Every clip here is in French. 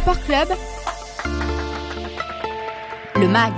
Sport Club, le MAG.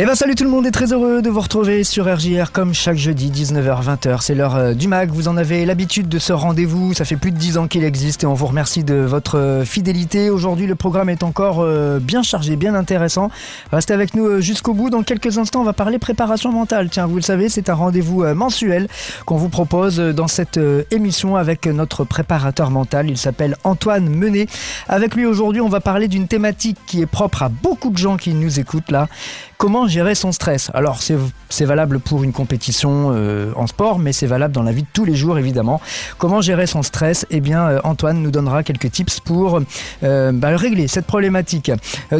Eh ben salut tout le monde et très heureux de vous retrouver sur RJR comme chaque jeudi 19h-20h. C'est l'heure euh, du MAG, vous en avez l'habitude de ce rendez-vous, ça fait plus de 10 ans qu'il existe et on vous remercie de votre euh, fidélité. Aujourd'hui le programme est encore euh, bien chargé, bien intéressant. Restez avec nous jusqu'au bout, dans quelques instants on va parler préparation mentale. Tiens, vous le savez, c'est un rendez-vous mensuel qu'on vous propose dans cette émission avec notre préparateur mental. Il s'appelle Antoine Menet. Avec lui aujourd'hui on va parler d'une thématique qui est propre à beaucoup de gens qui nous écoutent là. Comment gérer son stress Alors c'est valable pour une compétition euh, en sport, mais c'est valable dans la vie de tous les jours évidemment. Comment gérer son stress? Eh bien euh, Antoine nous donnera quelques tips pour euh, bah, régler cette problématique.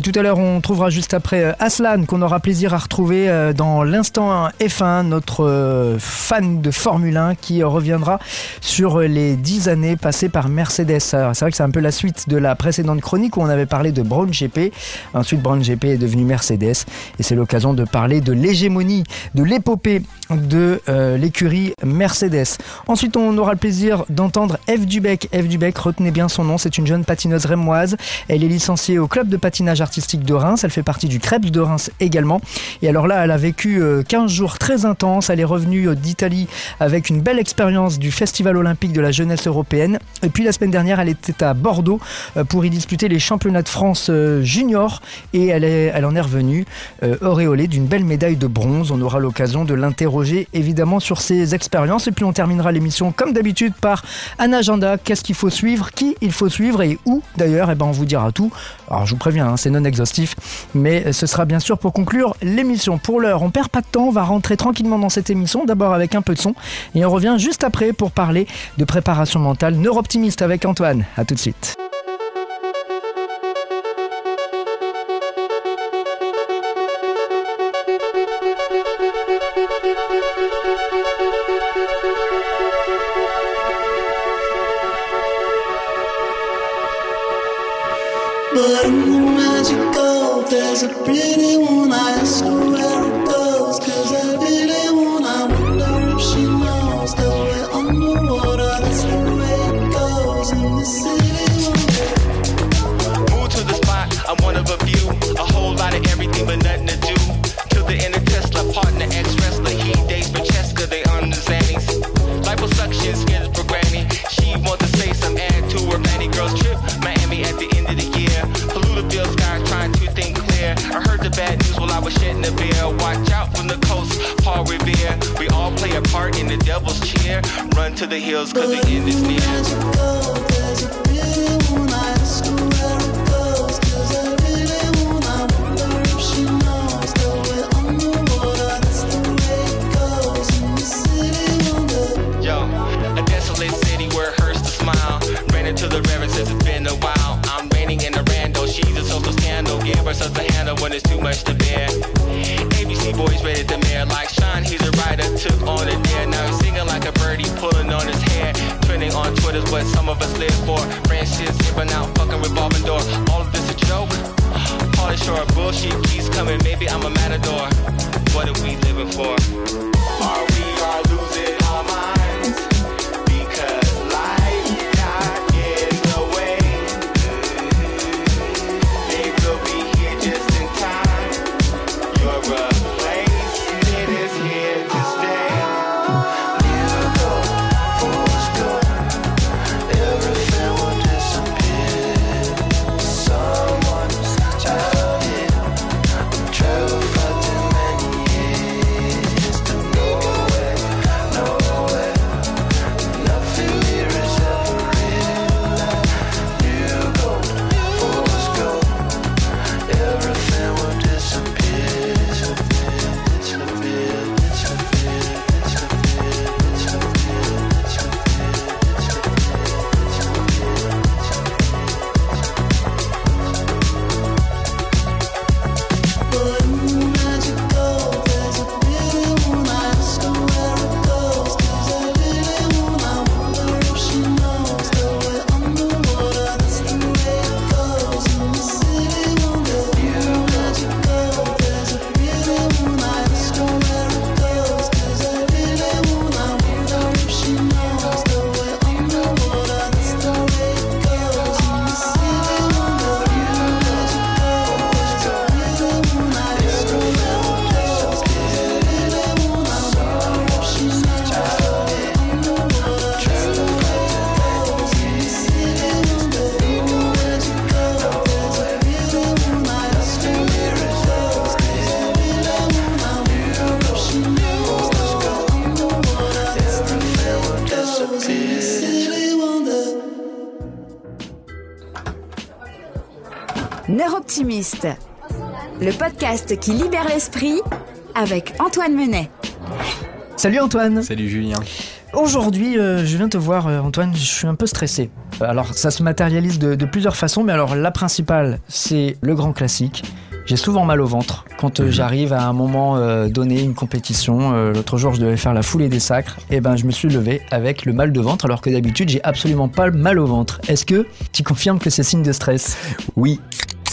tout à l'heure on trouvera juste après Aslan qu'on aura plaisir à retrouver dans l'instant F1, notre fan de Formule 1 qui reviendra sur les 10 années passées par Mercedes. C'est vrai que c'est un peu la suite de la précédente chronique où on avait parlé de Brown GP. Ensuite Brown GP est devenu Mercedes et c'est l'occasion de parler de l'hégémonie, de l'épopée de euh, l'écurie Mercedes. Ensuite, on aura le plaisir d'entendre Eve Dubec. Eve Dubec, retenez bien son nom, c'est une jeune patineuse rémoise. Elle est licenciée au club de patinage artistique de Reims. Elle fait partie du Krebs de Reims également. Et alors là, elle a vécu 15 euh, jours très intenses. Elle est revenue euh, d'Italie avec une belle expérience du Festival olympique de la jeunesse européenne. Et puis la semaine dernière, elle était à Bordeaux pour y disputer les championnats de France junior. Et elle, en est revenue d'une belle médaille de bronze. On aura l'occasion de l'interroger évidemment sur ses expériences. Et puis on terminera l'émission comme d'habitude par un agenda. Qu'est-ce qu'il faut suivre? Qui il faut suivre? Et où d'ailleurs? Eh ben on vous dira tout. Alors je vous préviens, hein, c'est non exhaustif. Mais ce sera bien sûr pour conclure l'émission. Pour l'heure, on perd pas de temps. On va rentrer tranquillement dans cette émission. D'abord avec un peu de son. Et on revient juste après pour parler de préparation mentale neurooptimiste avec Antoine. A tout de suite. be too much to bear. ABC boys ready to mayor like Sean. He's a writer, took on a dare. Now he's singing like a birdie, pulling on his hair. Trending on Twitter's what some of us live for. Branches skipping out, fucking revolving door. All of this a joke. Pauly Shore, bullshit keeps coming. Maybe I'm a matador. What are we living for? Are we are losing our minds? Le podcast qui libère l'esprit avec Antoine Menet. Salut Antoine Salut Julien. Aujourd'hui, euh, je viens te voir euh, Antoine, je suis un peu stressé. Alors ça se matérialise de, de plusieurs façons, mais alors la principale, c'est le grand classique. J'ai souvent mal au ventre quand euh, Mhm. j'arrive à un moment euh, donné, une compétition. Euh, L'autre jour, je devais faire la foulée des sacres. Et ben, je me suis levé avec le mal de ventre, alors que d'habitude, j'ai absolument pas le mal au ventre. Est-ce que tu confirmes que c'est signe de stress? Oui,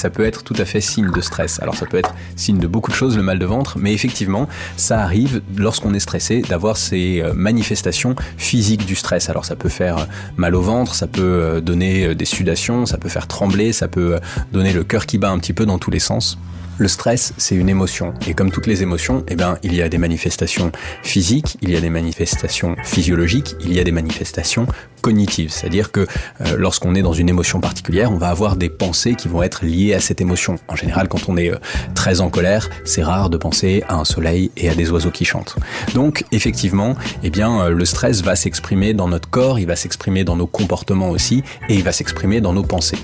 ça peut être tout à fait signe de stress. Alors ça peut être signe de beaucoup de choses, le mal de ventre, mais effectivement, ça arrive lorsqu'on est stressé d'avoir ces euh, manifestations physiques du stress. Alors ça peut faire euh, mal au ventre, ça peut euh, donner des sudations, ça peut faire trembler, ça peut donner le cœur qui bat un petit peu dans tous les sens. Le stress, c'est une émotion. Et comme toutes les émotions, eh ben, il y a des manifestations physiques, il y a des manifestations physiologiques, il y a des manifestations C'est-à-dire que euh, lorsqu'on est dans une émotion particulière, on va avoir des pensées qui vont être liées à cette émotion. En général, quand on est euh, très en colère, c'est rare de penser à un soleil et à des oiseaux qui chantent. Donc, effectivement, eh bien, euh, le stress va s'exprimer dans notre corps, il va s'exprimer dans nos comportements aussi, et il va s'exprimer dans nos pensées.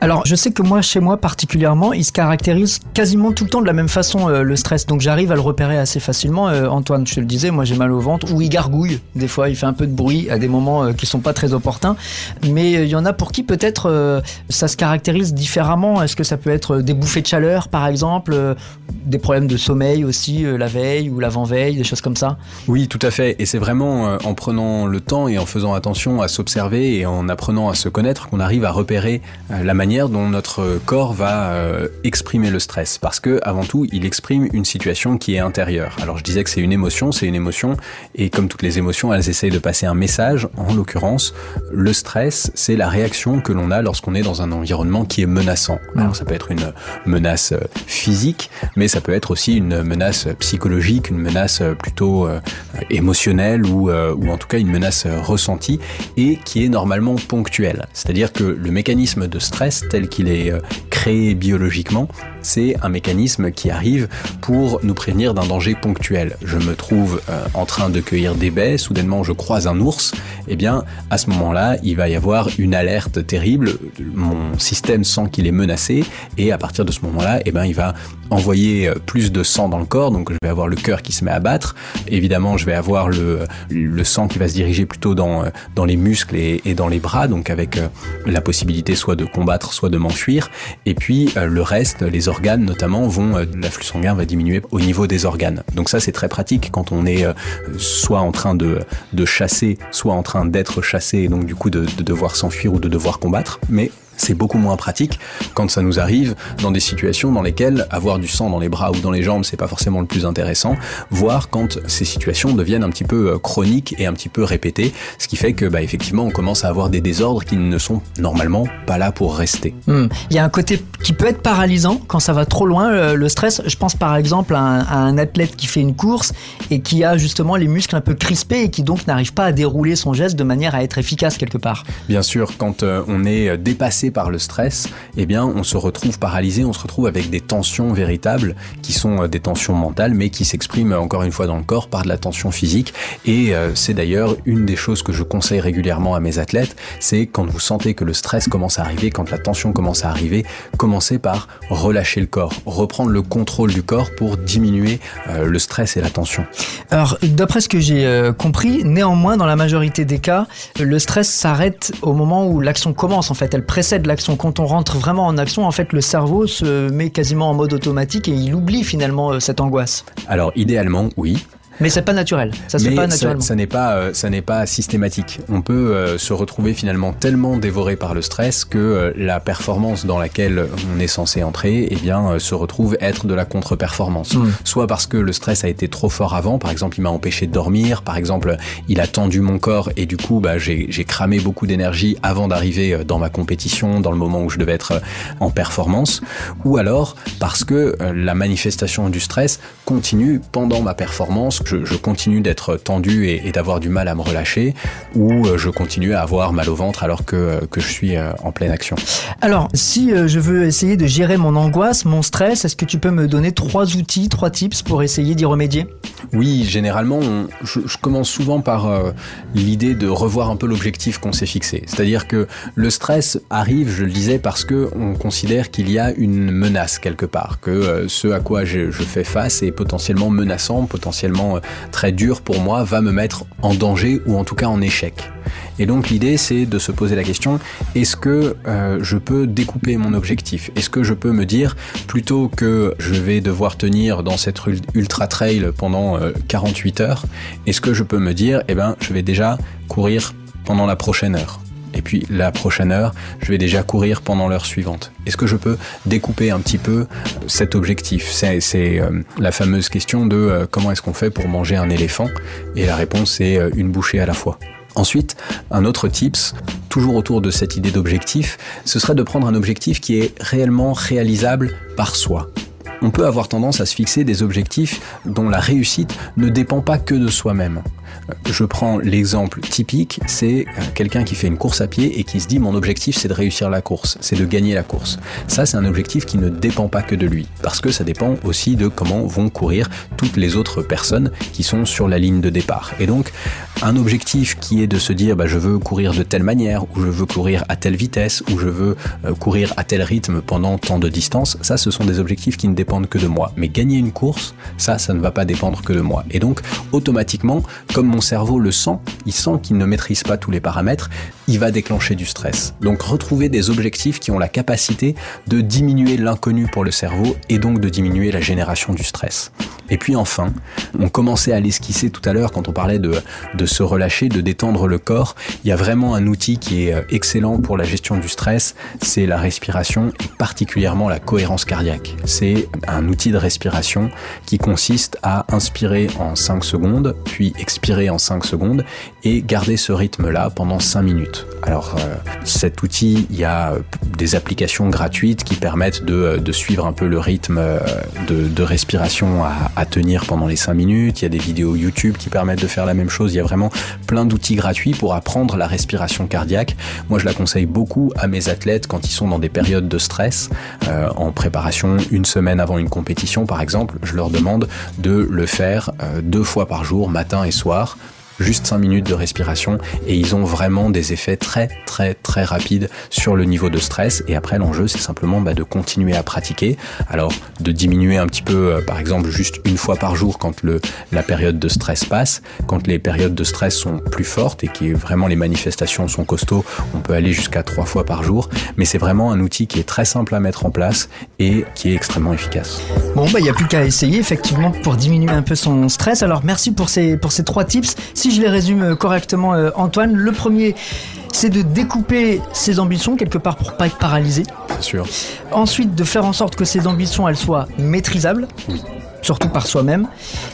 Alors, je sais que moi, chez moi particulièrement, il se caractérise quasiment tout le temps de la même façon, le stress. Donc, j'arrive à le repérer assez facilement. Antoine, je te le disais, moi, j'ai mal au ventre, ou il gargouille. Des fois, il fait un peu de bruit à des moments qui sont pas très opportuns. Mais euh, il y en a pour qui peut-être euh, ça se caractérise différemment. Est-ce que ça peut être euh, des bouffées de chaleur, par exemple, des problèmes de sommeil aussi, la veille ou l'avant-veille, des choses comme ça? Oui, tout à fait. Et c'est vraiment en prenant le temps et en faisant attention à s'observer et en apprenant à se connaître qu'on arrive à repérer la manière dont notre corps va exprimer le stress. Parce que, avant tout, il exprime une situation qui est intérieure. Alors, je disais que c'est une émotion, c'est une émotion. Et comme toutes les émotions, elles essayent de passer un message. En l'occurrence, le stress, c'est la réaction que l'on a lorsqu'on est dans un environnement qui est menaçant. Alors, ça peut être une menace euh, physique, mais ça peut être aussi une menace psychologique, une menace euh, plutôt euh, émotionnelle ou, euh, ou en tout cas une menace ressentie et qui est normalement ponctuelle. C'est-à-dire que le mécanisme de stress tel qu'il est créé biologiquement, c'est un mécanisme qui arrive pour nous prévenir d'un danger ponctuel. Je me trouve euh, en train de cueillir des baies, soudainement je croise un ours, eh bien à ce moment-là, il va y avoir une alerte terrible, mon système sent qu'il est menacé et à partir de ce moment-là, eh ben il va envoyer euh, plus de sang dans le corps, donc je vais avoir le cœur qui se met à battre. Évidemment, je vais avoir le, sang qui va se diriger plutôt dans, euh, dans les muscles et, et dans les bras, donc avec la possibilité soit de combattre, soit de m'enfuir. Et puis le reste, les organes notamment, vont, euh, l'afflux sanguin va diminuer au niveau des organes. Donc ça, c'est très pratique quand on est euh, soit en train de, chasser, soit en train d'être chassé, et donc du coup de, de devoir s'enfuir ou de devoir combattre. Mais c'est beaucoup moins pratique quand ça nous arrive dans des situations dans lesquelles avoir du sang dans les bras ou dans les jambes, c'est pas forcément le plus intéressant, voire quand ces situations deviennent un petit peu euh, chroniques et un petit peu répétées, ce qui fait que bah, effectivement on commence à avoir des désordres qui ne sont normalement pas là pour rester. Hmm. Il y a un côté qui peut être paralysant quand ça va trop loin, le, stress. Je pense par exemple à un, à un athlète qui fait une course et qui a justement les muscles un peu crispés et qui donc n'arrive pas à dérouler son geste de manière à être efficace quelque part. Bien sûr, quand euh, on est dépassé par le stress, eh bien, on se retrouve paralysé, on se retrouve avec des tensions véritables qui sont euh, des tensions mentales, mais qui s'expriment euh, encore une fois dans le corps par de la tension physique. Et euh, c'est d'ailleurs une des choses que je conseille régulièrement à mes athlètes, c'est quand vous sentez que le stress commence à arriver, quand la tension commence à arriver, commencez par relâcher le corps, reprendre le contrôle du corps pour diminuer le stress et la tension. Alors, d'après ce que j'ai compris, néanmoins, dans la majorité des cas, le stress s'arrête au moment où l'action commence. En fait, elle précède l'action. Quand on rentre vraiment en action, en fait, le cerveau se met quasiment en mode automatique et il oublie finalement euh, cette angoisse. Alors idéalement, oui, Mais c'est pas naturel. Ça se fait pas naturellement. Ça, n'est pas, euh, ça n'est pas systématique. On peut euh, se retrouver finalement tellement dévoré par le stress que euh, la performance dans laquelle on est censé entrer, eh bien, euh, se retrouve être de la contre-performance. Mm. Soit parce que le stress a été trop fort avant, par exemple, il m'a empêché de dormir, par exemple, il a tendu mon corps et du coup, bah, j'ai cramé beaucoup d'énergie avant d'arriver dans ma compétition, dans le moment où je devais être en performance. Ou alors parce que la manifestation du stress continue pendant ma performance, je, je continue d'être tendu et, et d'avoir du mal à me relâcher, ou euh, je continue à avoir mal au ventre alors que, que je suis euh, en pleine action. Alors, si euh, je veux essayer de gérer mon angoisse, mon stress, est-ce que tu peux me donner trois outils, trois tips pour essayer d'y remédier? Oui, généralement, on- je, je commence souvent par euh, l'idée de revoir un peu l'objectif qu'on s'est fixé. C'est-à-dire que le stress arrive, je le disais, parce que on considère qu'il y a une menace quelque part, que euh, ce à quoi je, je fais face est potentiellement menaçant, potentiellement euh, très dur pour moi, va me mettre en danger ou en tout cas en échec. Et donc l'idée c'est de se poser la question est-ce que euh, je peux découper mon objectif? Est-ce que je peux me dire plutôt que je vais devoir tenir dans cette ul- ultra trail pendant euh, 48 heures, est-ce que je peux me dire eh ben je vais déjà courir pendant la prochaine heure? Et puis la prochaine heure, je vais déjà courir pendant l'heure suivante. Est-ce que je peux découper un petit peu cet objectif? C'est euh, la fameuse question de euh, comment est-ce qu'on fait pour manger un éléphant? Et la réponse c'est euh, une bouchée à la fois. Ensuite, un autre tips, toujours autour de cette idée d'objectif, ce serait de prendre un objectif qui est réellement réalisable par soi. On peut avoir tendance à se fixer des objectifs dont la réussite ne dépend pas que de soi-même. Je prends l'exemple typique, c'est euh, quelqu'un qui fait une course à pied et qui se dit mon objectif c'est de réussir la course, c'est de gagner la course. Ça c'est un objectif qui ne dépend pas que de lui, parce que ça dépend aussi de comment vont courir toutes les autres personnes qui sont sur la ligne de départ. Et donc un objectif qui est de se dire bah, je veux courir de telle manière, ou je veux courir à telle vitesse, ou je veux euh, courir à tel rythme pendant tant de distance, ça ce sont des objectifs qui ne dépendent que de moi. Mais gagner une course, ça, ça ne va pas dépendre que de moi. Et donc automatiquement, comme mon cerveau le sent, il sent qu'il ne maîtrise pas tous les paramètres, il va déclencher du stress. Donc retrouver des objectifs qui ont la capacité de diminuer l'inconnu pour le cerveau et donc de diminuer la génération du stress. Et puis enfin, on commençait à l'esquisser tout à l'heure quand on parlait de, de se relâcher, de détendre le corps. Il y a vraiment un outil qui est euh, excellent pour la gestion du stress, c'est la respiration et particulièrement la cohérence cardiaque. C'est un outil de respiration qui consiste à inspirer en 5 secondes, puis expirer en 5 secondes et garder ce rythme-là pendant 5 minutes. Alors euh, cet outil, il y a euh, des applications gratuites qui permettent de, euh, suivre un peu le rythme de, respiration à, tenir pendant les 5 minutes. Il y a des vidéos YouTube qui permettent de faire la même chose. Il y a vraiment plein d'outils gratuits pour apprendre la respiration cardiaque. Moi, je la conseille beaucoup à mes athlètes quand ils sont dans des périodes de stress, en préparation une semaine avant une compétition, par exemple. Je leur demande de le faire deux fois par jour, matin et soir juste 5 minutes de respiration et ils ont vraiment des effets très très très rapides sur le niveau de stress. Et après l'enjeu c'est simplement bah, de continuer à pratiquer. Alors de diminuer un petit peu euh, par exemple juste une fois par jour quand la période de stress passe. Quand les périodes de stress sont plus fortes et que vraiment les manifestations sont costauds on peut aller jusqu'à trois fois par jour. Mais c'est vraiment un outil qui est très simple à mettre en place et qui est extrêmement efficace. Bon, bah, il n'y a plus qu'à essayer, effectivement, pour diminuer un peu son stress. Alors, merci pour ces, pour trois tips. Je les résume euh, correctement, euh, Antoine, le premier, c'est de découper ses ambitions, quelque part, pour pas être paralysé. c'est sûr Ensuite, de faire en sorte que ces ambitions, elles soient maîtrisables. Surtout par soi-même.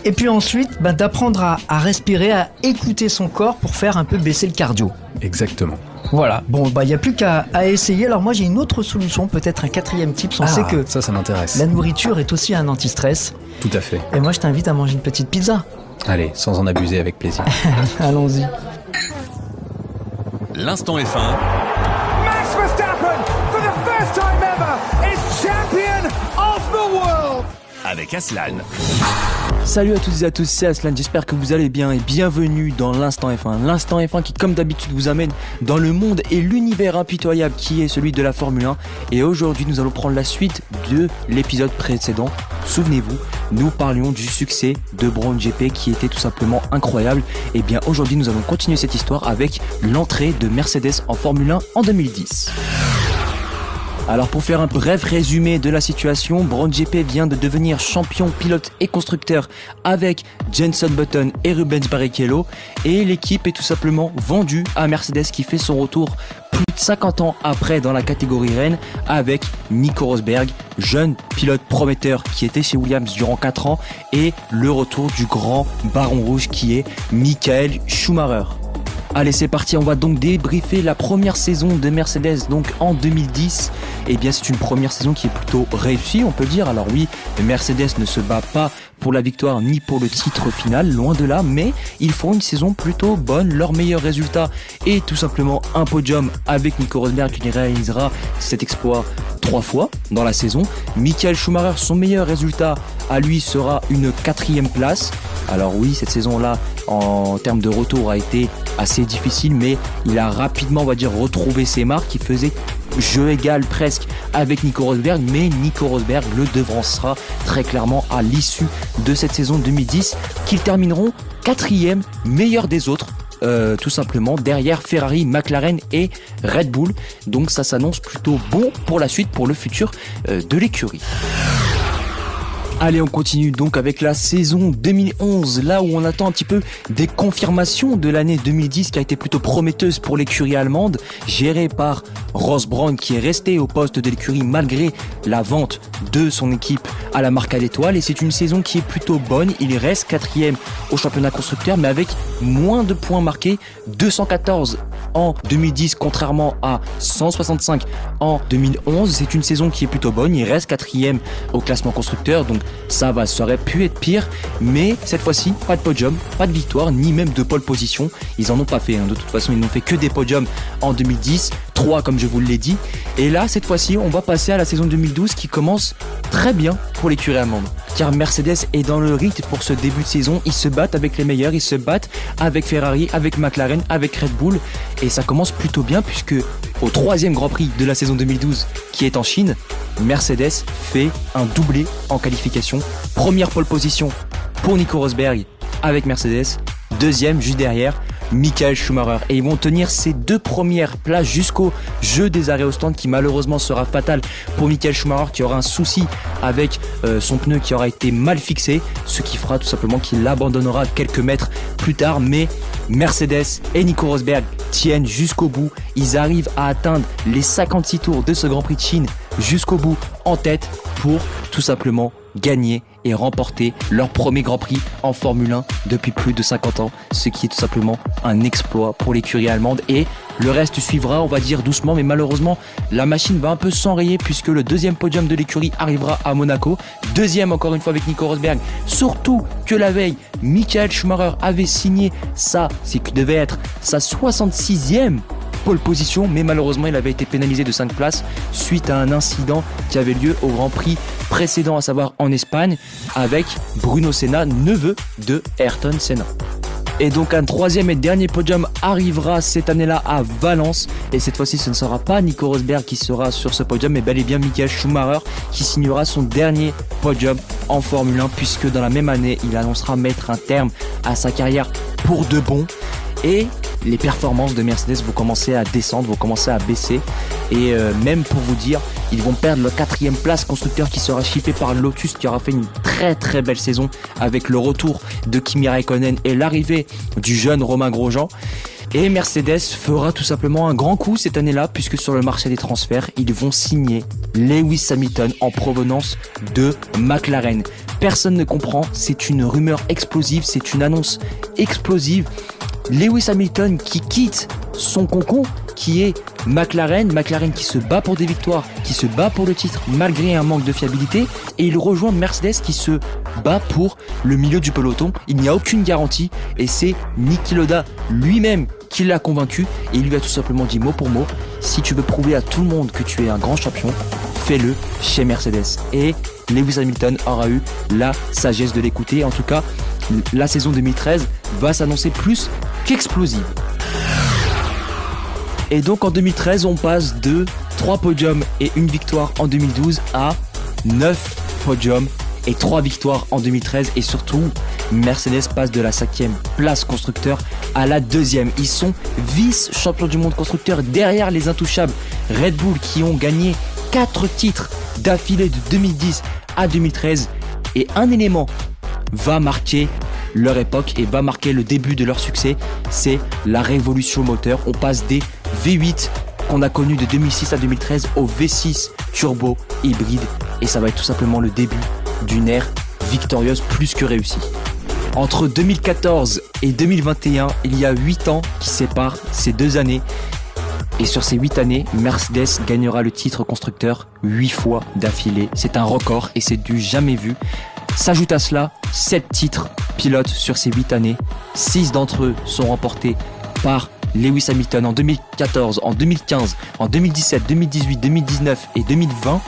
Et puis ensuite, bah, d'apprendre à, à respirer, à écouter son corps pour faire un peu baisser le cardio. exactement Voilà. Bon, bah, il n'y a plus qu'à essayer. Alors, moi, j'ai une autre solution, peut-être un quatrième tips. On Ah, sait que ça ça m'intéresse la nourriture est aussi un anti-stress. tout à fait Et moi, je t'invite à manger une petite pizza. Allez sans en abuser avec plaisir Allons-y. L'instant F1, Max Verstappen, for the first time ever, is champion of the world. Avec Aslan. Salut à toutes et à tous, c'est Aslan, j'espère que vous allez bien et bienvenue dans l'instant F1. L'instant F1 qui comme d'habitude vous amène dans le monde et l'univers impitoyable qui est celui de la Formule 1. Et aujourd'hui nous allons prendre la suite de l'épisode précédent. Souvenez-vous, nous parlions du succès de Brown GP qui était tout simplement incroyable. Et bien aujourd'hui nous allons continuer cette histoire avec l'entrée de Mercedes en Formule 1 en 2010. Alors pour faire un bref résumé de la situation, Brown GP vient de devenir champion pilote et constructeur avec Jenson Button et Rubens Barrichello et l'équipe est tout simplement vendue à Mercedes qui fait son retour plus de 50 ans après dans la catégorie Rennes avec Nico Rosberg, jeune pilote prometteur qui était chez Williams durant 4 ans et le retour du grand baron rouge qui est Michael Schumacher. Allez, c'est parti, on va donc débriefer la première saison de Mercedes, donc en 2010. Eh bien, c'est une première saison qui est plutôt réussie, on peut dire. Alors oui, Mercedes ne se bat pas pour la victoire ni pour le titre final, loin de là, mais ils font une saison plutôt bonne. Leur meilleur résultat est tout simplement un podium avec Nico Rosberg qui réalisera cet exploit trois fois dans la saison. Michael Schumacher, son meilleur résultat à lui sera une quatrième place. Alors oui, cette saison-là, en termes de retour, a été assez difficile, mais il a rapidement, on va dire, retrouvé ses marques. Il faisait jeu égal presque avec Nico Rosberg, mais Nico Rosberg le devancera très clairement à l'issue de cette saison 2010, qu'ils termineront quatrième, meilleur des autres. euh, tout simplement derrière Ferrari, McLaren et Red Bull. Donc ça s'annonce plutôt bon pour la suite, pour le futur euh, de l'écurie. Allez, on continue donc avec la saison 2011, là où on attend un petit peu des confirmations de l'année 2010 qui a été plutôt prometteuse pour l'écurie allemande, gérée par Ross Braun qui est resté au poste de l'écurie malgré la vente de son équipe à la marque à l'étoile. Et c'est une saison qui est plutôt bonne. Il reste quatrième au championnat constructeur, mais avec moins de points marqués, 214 en 2010 contrairement à 165 en 2011. C'est une saison qui est plutôt bonne. Il reste quatrième au classement constructeur, donc ça va, ça aurait pu être pire. Mais cette fois-ci, pas de podium, pas de victoire, ni même de pole position. Ils en ont pas fait. hein. De toute façon, ils n'ont fait que des podiums en 2010, 3 comme je vous l'ai dit. Et là, cette fois-ci, on va passer à la saison 2012 qui commence très bien pour l'écurie allemande. Car Mercedes est dans le rythme pour ce début de saison. Ils se battent avec les meilleurs, ils se battent avec Ferrari, avec McLaren, avec Red Bull. Et ça commence plutôt bien puisque au troisième Grand Prix de la saison 2012 qui est en Chine, Mercedes fait un doublé en qualification. Première pole position pour Nico Rosberg avec Mercedes. Deuxième, juste derrière, Michael Schumacher. Et ils vont tenir ces deux premières places jusqu'au jeu des arrêts au stand qui malheureusement sera fatal pour Michael Schumacher qui aura un souci avec euh, son pneu qui aura été mal fixé, ce qui fera tout simplement qu'il l'abandonnera quelques mètres plus tard. Mais Mercedes et Nico Rosberg tiennent jusqu'au bout. Ils arrivent à atteindre les 56 tours de ce Grand Prix de Chine jusqu'au bout en tête pour tout simplement gagner et remporter leur premier Grand Prix en Formule 1 depuis plus de 50 ans, ce qui est tout simplement un exploit pour l'écurie allemande. Et le reste suivra, on va dire doucement, mais malheureusement la machine va un peu s'enrayer puisque le deuxième podium de l'écurie arrivera à Monaco, deuxième encore une fois avec Nico Rosberg, surtout que la veille, Michael Schumacher avait signé ça, c'est que devait être sa 66e pole position, mais malheureusement il avait été pénalisé de 5 places suite à un incident qui avait lieu au Grand Prix précédent, à savoir en Espagne, avec Bruno Senna, neveu de Ayrton Senna. Et donc un troisième et dernier podium arrivera cette année-là à Valence. Et cette fois-ci, ce ne sera pas Nico Rosberg qui sera sur ce podium, mais bel et bien Michael Schumacher qui signera son dernier podium en Formule 1, puisque dans la même année, il annoncera mettre un terme à sa carrière pour de bon. Et les performances de Mercedes vont commencer à descendre, vont commencer à baisser. Et euh, même pour vous dire, ils vont perdre leur quatrième place constructeur qui sera chippé par Lotus qui aura fait une très très belle saison avec le retour de Kimi Raikkonen et l'arrivée du jeune Romain Grosjean. Et Mercedes fera tout simplement un grand coup cette année-là puisque sur le marché des transferts, ils vont signer Lewis Hamilton en provenance de McLaren. Personne ne comprend, c'est une rumeur explosive, c'est une annonce explosive. Lewis Hamilton qui quitte son concon qui est McLaren, McLaren qui se bat pour des victoires, qui se bat pour le titre malgré un manque de fiabilité et il rejoint Mercedes qui se bat pour le milieu du peloton. Il n'y a aucune garantie et c'est Niki Loda lui-même qui l'a convaincu et il lui a tout simplement dit mot pour mot si tu veux prouver à tout le monde que tu es un grand champion, fais-le chez Mercedes. Et Lewis Hamilton aura eu la sagesse de l'écouter. En tout cas, la saison 2013 va s'annoncer plus qu'explosive. Et donc en 2013, on passe de 3 podiums et une victoire en 2012 à 9 podiums et 3 victoires en 2013. Et surtout, Mercedes passe de la cinquième place constructeur à la deuxième. Ils sont vice-champions du monde constructeur derrière les intouchables Red Bull qui ont gagné 4 titres d'affilée de 2010 à 2013. Et un élément va marquer leur époque et va marquer le début de leur succès, c'est la révolution moteur. On passe des V8 qu'on a connu de 2006 à 2013 au V6 turbo hybride et ça va être tout simplement le début d'une ère victorieuse plus que réussie. Entre 2014 et 2021, il y a 8 ans qui séparent ces deux années. Et sur ces 8 années, Mercedes gagnera le titre constructeur 8 fois d'affilée. C'est un record et c'est du jamais vu. S'ajoute à cela 7 titres pilotes sur ces 8 années. 6 d'entre eux sont remportés par Lewis Hamilton en 2014, en 2015, en 2017, 2018, 2019 et 2020.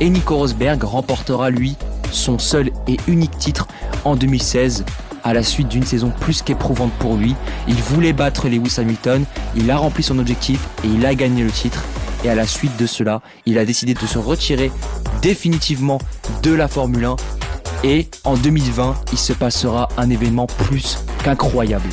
Et Nico Rosberg remportera lui son seul et unique titre en 2016 à la suite d'une saison plus qu'éprouvante pour lui. Il voulait battre Lewis Hamilton, il a rempli son objectif et il a gagné le titre. Et à la suite de cela, il a décidé de se retirer définitivement de la Formule 1. Et en 2020, il se passera un événement plus qu'incroyable.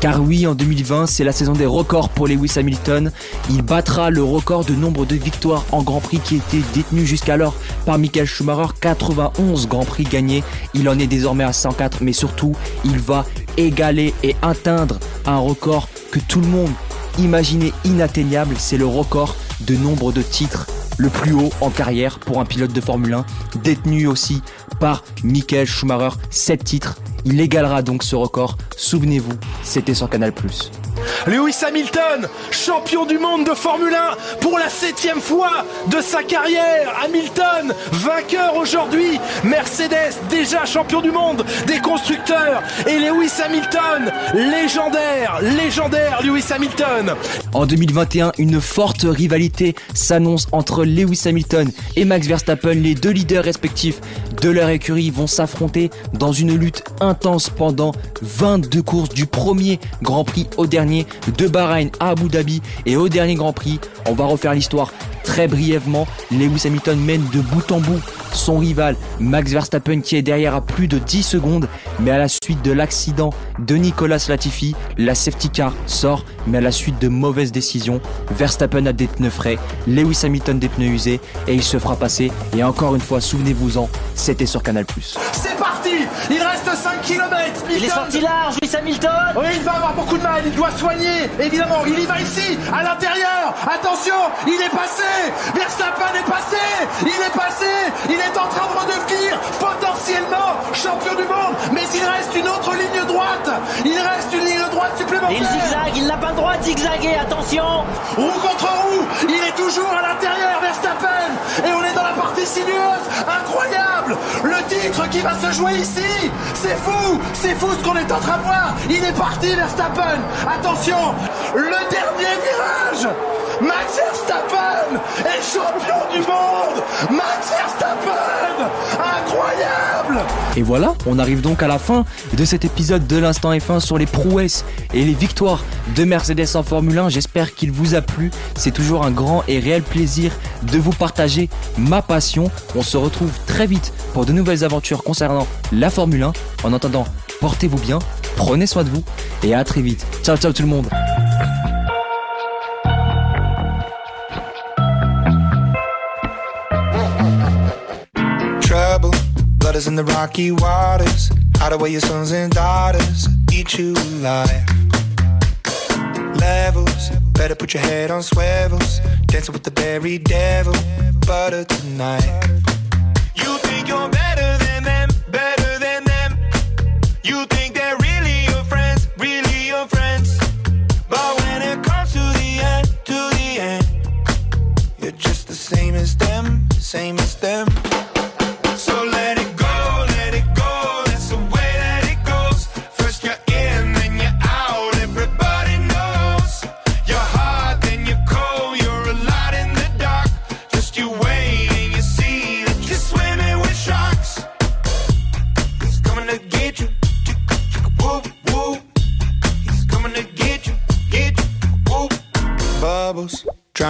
Car oui, en 2020, c'est la saison des records pour Lewis Hamilton. Il battra le record de nombre de victoires en Grand Prix qui était détenu jusqu'alors par Michael Schumacher. 91 Grands Prix gagnés. Il en est désormais à 104, mais surtout, il va égaler et atteindre un record que tout le monde imaginait inatteignable. C'est le record de nombre de titres le plus haut en carrière pour un pilote de Formule 1, détenu aussi par Michael Schumacher, 7 titres. Il égalera donc ce record. Souvenez-vous, c'était sur Canal+. Lewis Hamilton, champion du monde de Formule 1 pour la septième fois de sa carrière. Hamilton, vainqueur aujourd'hui. Mercedes, déjà champion du monde des constructeurs. Et Lewis Hamilton, légendaire, légendaire Lewis Hamilton. En 2021, une forte rivalité s'annonce entre Lewis Hamilton et Max Verstappen. Les deux leaders respectifs de leur écurie vont s'affronter dans une lutte intense pendant 22 courses du premier Grand Prix au dernier de Bahreïn à Abu Dhabi et au dernier Grand Prix. On va refaire l'histoire très brièvement. Lewis Hamilton mène de bout en bout son rival Max Verstappen qui est derrière à plus de 10 secondes. Mais à la suite de l'accident de Nicolas Latifi, la safety car sort. Mais à la suite de mauvaises décisions, Verstappen a des pneus frais, Lewis Hamilton des pneus usés et il se fera passer. Et encore une fois, souvenez-vous-en, c'était sur Canal+. C'est parti Il reste 5 km Il est sorti large, Lewis Hamilton Oui, il va avoir beaucoup de mal, il doit soigner, évidemment. Il y va ici, à l'intérieur. Attention, il est passé. Verstappen est passé. Il est passé. Il est en train de redevenir potentiellement champion du monde. Mais il reste une autre ligne droite. Il reste une ligne droite supplémentaire. il zigzague, il n'a pas le droit de zigzaguer, attention Roue contre roue, il est toujours à l'intérieur, Verstappen. Et on est dans la partie sinueuse, incroyable. Le titre qui va se jouer ici, c'est fou, c'est fou ce qu'on est en train de voir. Il est parti, Verstappen. Attention, le dernier virage. Max Verstappen est champion du monde. Max Verstappen, incroyable. Et voilà, on arrive donc à la fin de cet épisode de l'instant F1 sur les prouesses et les victoires de Mercedes en Formule 1. J'espère qu'il vous a plu. C'est toujours un grand et réel plaisir de vous partager ma passion. On se retrouve très vite pour de nouvelles aventures concernant la Formule 1. En attendant, portez-vous bien, prenez soin de vous et à très vite. Ciao ciao tout le monde. Is in the rocky waters. Hide away your sons and daughters. Eat you alive. Levels. Better put your head on swivels. Dancing with the berry devil. Butter tonight. You think you're better than them, better than them. You think they're really your friends, really your friends. But when it comes to the end, to the end, you're just the same as them, same as them.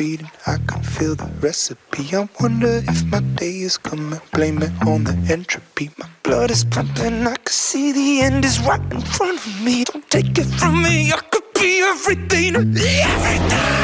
Is. I can feel the recipe. I wonder if my day is coming. Blame it on the entropy. My blood is pumping. I can see the end is right in front of me. Don't take it from me. I could be everything. Everything.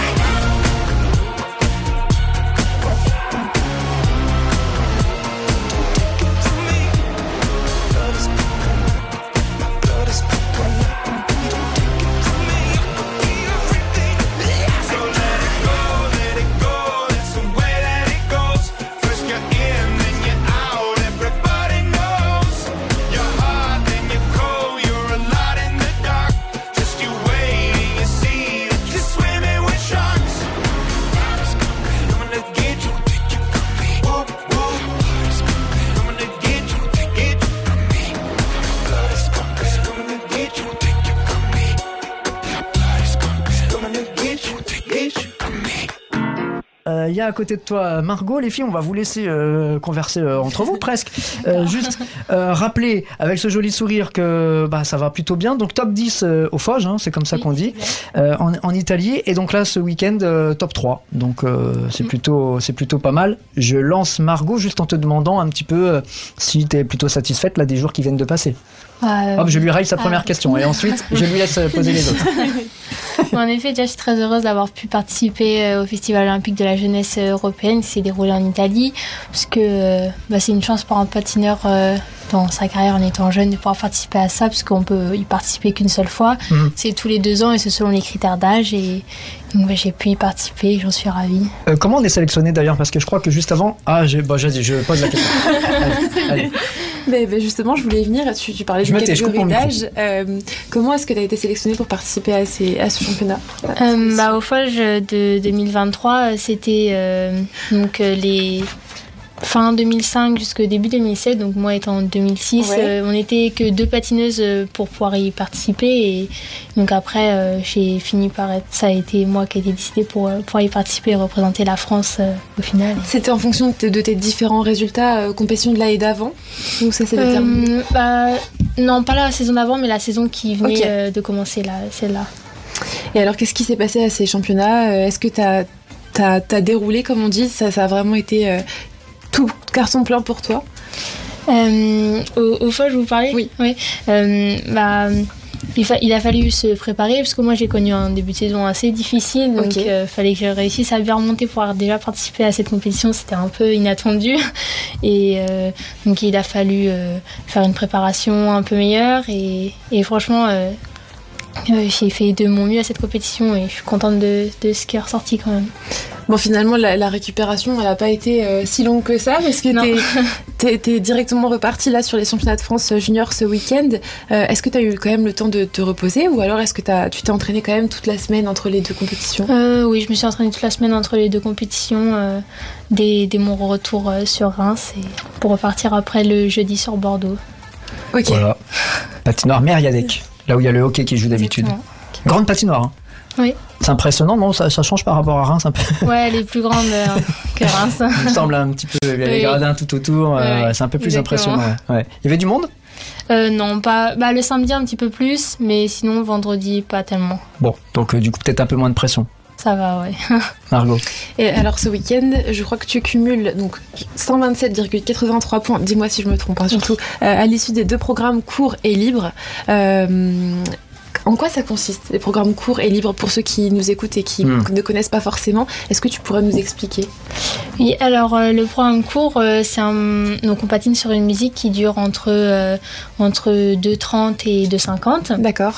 Y a à côté de toi Margot, les filles, on va vous laisser euh, converser euh, entre vous presque. Euh, juste rappeler avec ce joli sourire que bah, ça va plutôt bien. Donc top 10 euh, au Foge, hein, c'est comme ça qu'on dit, en, en Italie. Et donc là, ce week-end, top 3. Donc c'est plutôt, c'est plutôt pas mal. Je lance Margot juste en te demandant un petit peu si tu es plutôt satisfaite là, des jours qui viennent de passer. Hop, je lui raille sa ah. première question et ensuite je lui laisse poser les autres. En effet, déjà, je suis très heureuse d'avoir pu participer euh, au Festival olympique de la jeunesse européenne qui s'est déroulé en Italie, parce que euh, bah, c'est une chance pour un patineur euh, dans sa carrière en étant jeune de pouvoir participer à ça, parce qu'on peut y participer qu'une seule fois. Mhm. C'est tous les deux ans et c'est selon les critères d'âge. Et donc, bah, j'ai pu y participer et j'en suis ravie. Euh, comment on est sélectionné d'ailleurs? Parce que je crois que juste avant. Ah, j'ai, bah, vas-y, je pose la question. Allez, allez. Mais, mais justement, je voulais y venir. Tu, tu parlais Je de catégorie d'âge. Euh, comment est-ce que tu as été sélectionné pour participer à, ces, à ce championnat Euh, bah, au Foge de 2023, euh, c'était euh, donc euh, les fin 2005 jusqu'au début 2007. Donc moi étant en 2006, Ouais. euh, on n'était que deux patineuses pour pouvoir y participer. Et donc après, euh, j'ai fini par être, ça a été moi qui ai été décidée pour pouvoir y participer et représenter la France euh, au final. C'était en fonction de tes, de tes différents résultats compétition de l'année d'avant? Ou ça s'est déterminé? Bah, non, pas la saison d'avant, mais la saison qui venait de commencer là, celle-là. Et alors, qu'est-ce qui s'est passé à ces championnats? Euh, Est-ce que tu as, déroulé, comme on dit? Ça, ça a vraiment été euh, tout carton plein pour toi? Euh, au, au Foch, vous parlez? Oui. Euh, bah, il, a fallu se préparer parce que moi j'ai connu un début de saison assez difficile, donc il fallait que je réussisse à bien remonter pour avoir déjà participer à cette compétition. C'était un peu inattendu. Et euh, donc il a fallu euh, faire une préparation un peu meilleure. Et, et franchement. Euh, euh, j'ai fait de mon mieux à cette compétition et je suis contente de, de ce qui est ressorti quand même. Bon, finalement, la, la récupération, elle n'a pas été euh, si longue que ça, parce que t'es t'es directement reparti là sur les championnats de France junior ce week-end. Euh, est-ce que tu as eu quand même le temps de te reposer, ou alors est-ce que tu t'es entraîné quand même toute la semaine entre les deux compétitions? Euh, oui, je me suis entraînée toute la semaine entre les deux compétitions, euh, dès, dès mon retour euh, sur Reims, et pour repartir après le jeudi sur Bordeaux. Ok. Voilà. Patinoire Mériadec, là où il y a le hockey qui joue d'habitude. Grande patinoire. hein. Oui. C'est impressionnant, non ça, ça change par rapport à Reims un peu. Ouais, elle est plus grande euh, que Reims. Il me semble un petit peu. Il y a les gradins tout autour. euh, c'est un peu plus Exactement. impressionnant. ouais. Ouais. Il y avait du monde? Euh, non, pas. Bah, le samedi un petit peu plus, mais sinon vendredi pas tellement. Bon, donc euh, du coup peut-être un peu moins de pression. Ça va, ouais. Margot. Et alors ce week-end, je crois que tu cumules donc 127,83 points, dis-moi si je me trompe, hein, surtout euh, à l'issue des deux programmes courts et libres. Euh, en quoi ça consiste, les programmes courts et libres, pour ceux qui nous écoutent et qui Hmm. ne connaissent pas forcément? Est-ce que tu pourrais nous expliquer? Oui, alors euh, le programme court, euh, c'est un. Donc on patine sur une musique qui dure entre, euh, entre 2,30 et 2,50. D'accord.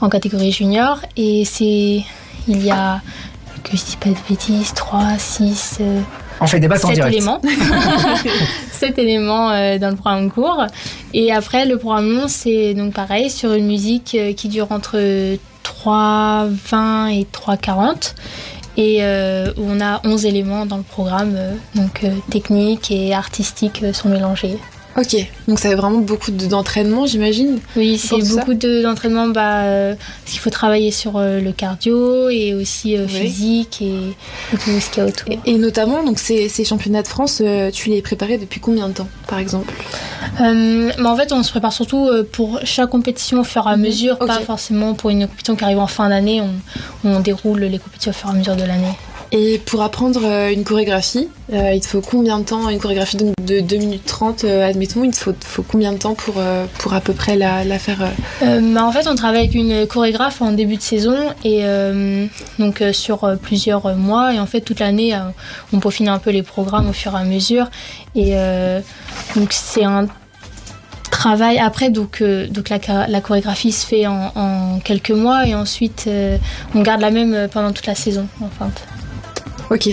En catégorie junior. Et c'est. Il y a. Que je dis pas de bêtises, 3, 6. Euh, On fait des battes en direct. éléments. Sept éléments euh, dans le programme court. Et après, le programme long, c'est donc pareil, sur une musique euh, qui dure entre 3,20 et 3,40. Et euh, où on a 11 éléments dans le programme, donc euh, techniques et artistiques euh, sont mélangés. Ok, donc ça fait vraiment beaucoup de- d'entraînement, j'imagine Oui, c'est beaucoup de- d'entraînement bah, euh, parce qu'il faut travailler sur euh, le cardio et aussi euh, Oui. physique et, et tout ce qu'il y a autour. Et notamment, donc ces, ces championnats de France, tu les préparés depuis combien de temps, par exemple? Mais en fait, on se prépare surtout pour chaque compétition au fur et à mesure, pas forcément pour une compétition qui arrive en fin d'année. On, on déroule les compétitions au fur et à mesure de l'année. Et pour apprendre euh, une chorégraphie, euh, il te faut combien de temps Une chorégraphie de 2 minutes 30, euh, admettons, il te faut, combien de temps pour, pour à peu près la, faire bah, en fait, on travaille avec une chorégraphe en début de saison et donc sur plusieurs mois. Et en fait, toute l'année, on peaufine un peu les programmes au fur et à mesure. Et donc, c'est un travail. Après, donc, donc la, chorégraphie se fait en, en quelques mois et ensuite, on garde la même pendant toute la saison. Enfin, Ok.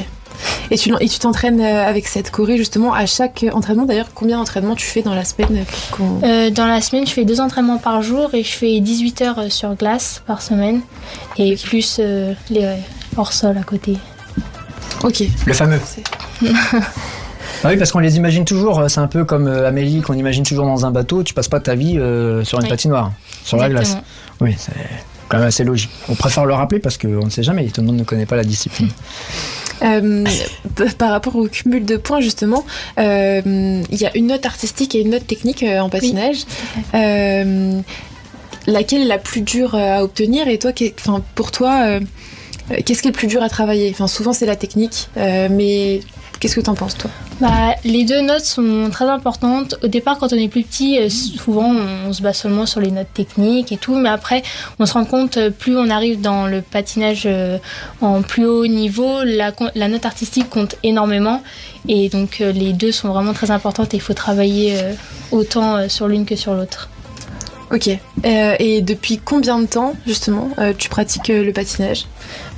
Et tu et tu t'entraînes euh, avec cette choré justement à chaque entraînement. D'ailleurs, combien d'entraînements tu fais dans la semaine qu'on- Euh, dans la semaine, je fais deux entraînements par jour et je fais 18 heures euh, sur glace par semaine et plus euh, les euh, hors sol à côté. Ok. Le fameux. Ah oui, parce qu'on les imagine toujours, euh, c'est un peu comme euh, Amélie qu'on imagine toujours dans un bateau, tu passes pas ta vie euh, sur une Oui. patinoire, sur la glace. Oui, c'est quand même assez logique. On préfère le rappeler parce qu'on ne sait jamais, tout le monde ne connaît pas la discipline. Euh, par rapport au cumul de points justement, euh, il y a une note artistique et une note technique euh, en patinage. Euh, laquelle est la plus dure à obtenir et toi, enfin pour toi, qu'est-ce qui est le plus dur à travailler? Enfin souvent c'est la technique, mais qu'est-ce que t'en penses toi Bah, les deux notes sont très importantes. Au départ, quand on est plus petit, euh, souvent on, se base seulement sur les notes techniques et tout, mais après, on se rend compte, euh, plus on arrive dans le patinage euh, en plus haut niveau, la, la note artistique compte énormément. Et donc, les deux sont vraiment très importantes et il faut travailler autant sur l'une que sur l'autre. Ok. Euh, et depuis combien de temps justement euh, tu pratiques euh, le patinage?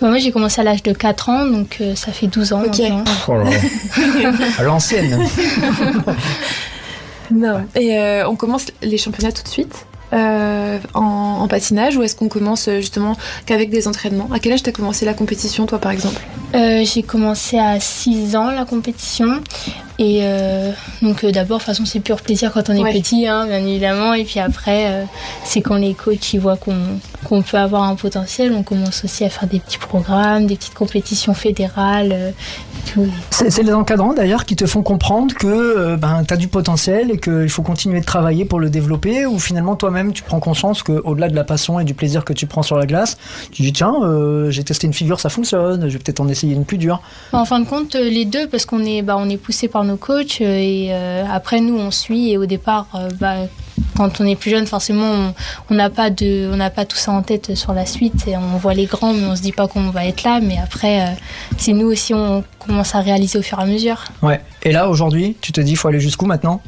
Bah, moi, j'ai commencé à l'âge de 4 ans, donc euh, ça fait 12 ans Ok. maintenant. Oh là là. À l'ancienne. Non. Et euh, on commence les championnats tout de suite euh, en, en patinage ou est-ce qu'on commence justement qu'avec des entraînements? À quel âge t'as commencé la compétition toi par exemple? Euh, j'ai commencé à 6 ans la compétition. Et euh, donc euh, d'abord, de toute façon, c'est pur plaisir quand on est Ouais. petit, hein, bien évidemment. Et puis après, euh, c'est quand les coachs ils voient qu'on qu'on peut avoir un potentiel, on commence aussi à faire des petits programmes, des petites compétitions fédérales. euh. C'est les encadrants d'ailleurs qui te font comprendre que euh, ben, tu as du potentiel et qu'il faut continuer de travailler pour le développer ou finalement toi-même tu prends conscience qu'au-delà de la passion et du plaisir que tu prends sur la glace, tu dis tiens, euh, j'ai testé une figure, ça fonctionne, je vais peut-être en essayer une plus dure. En fin de compte, les deux, parce qu'on est, bah, on est poussé par nos coachs euh, et euh, après nous on suit et au départ, euh, bah, quand on est plus jeune, forcément, on- n'a pas de, on n'a pas tout ça en tête sur la suite et on voit les grands, mais on se dit pas qu'on va être là. Mais après, c'est nous aussi, on commence à réaliser au fur et à mesure. Ouais. Et là aujourd'hui, tu te dis faut aller jusqu'où maintenant?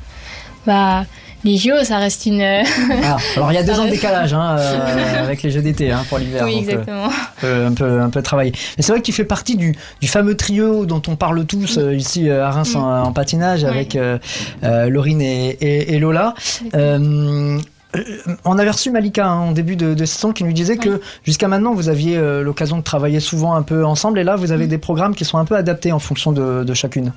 Bah, les JO, ça reste une. euh, Ah, Alors il y a deux ans de décalage hein, euh, avec les jeux d'été hein, pour l'hiver. oui, donc, euh, exactement. euh, un peu un peu travailler. Mais c'est vrai que tu fais partie du, du fameux trio dont on parle tous euh, ici à Reims en, en patinage avec Laurine et, et- et Lola. Euh, on avait reçu Malika hein, en début de, de saison qui nous disait que jusqu'à maintenant vous aviez euh, l'occasion de travailler souvent un peu ensemble et là vous avez Mm. des programmes qui sont un peu adaptés en fonction de, de chacune.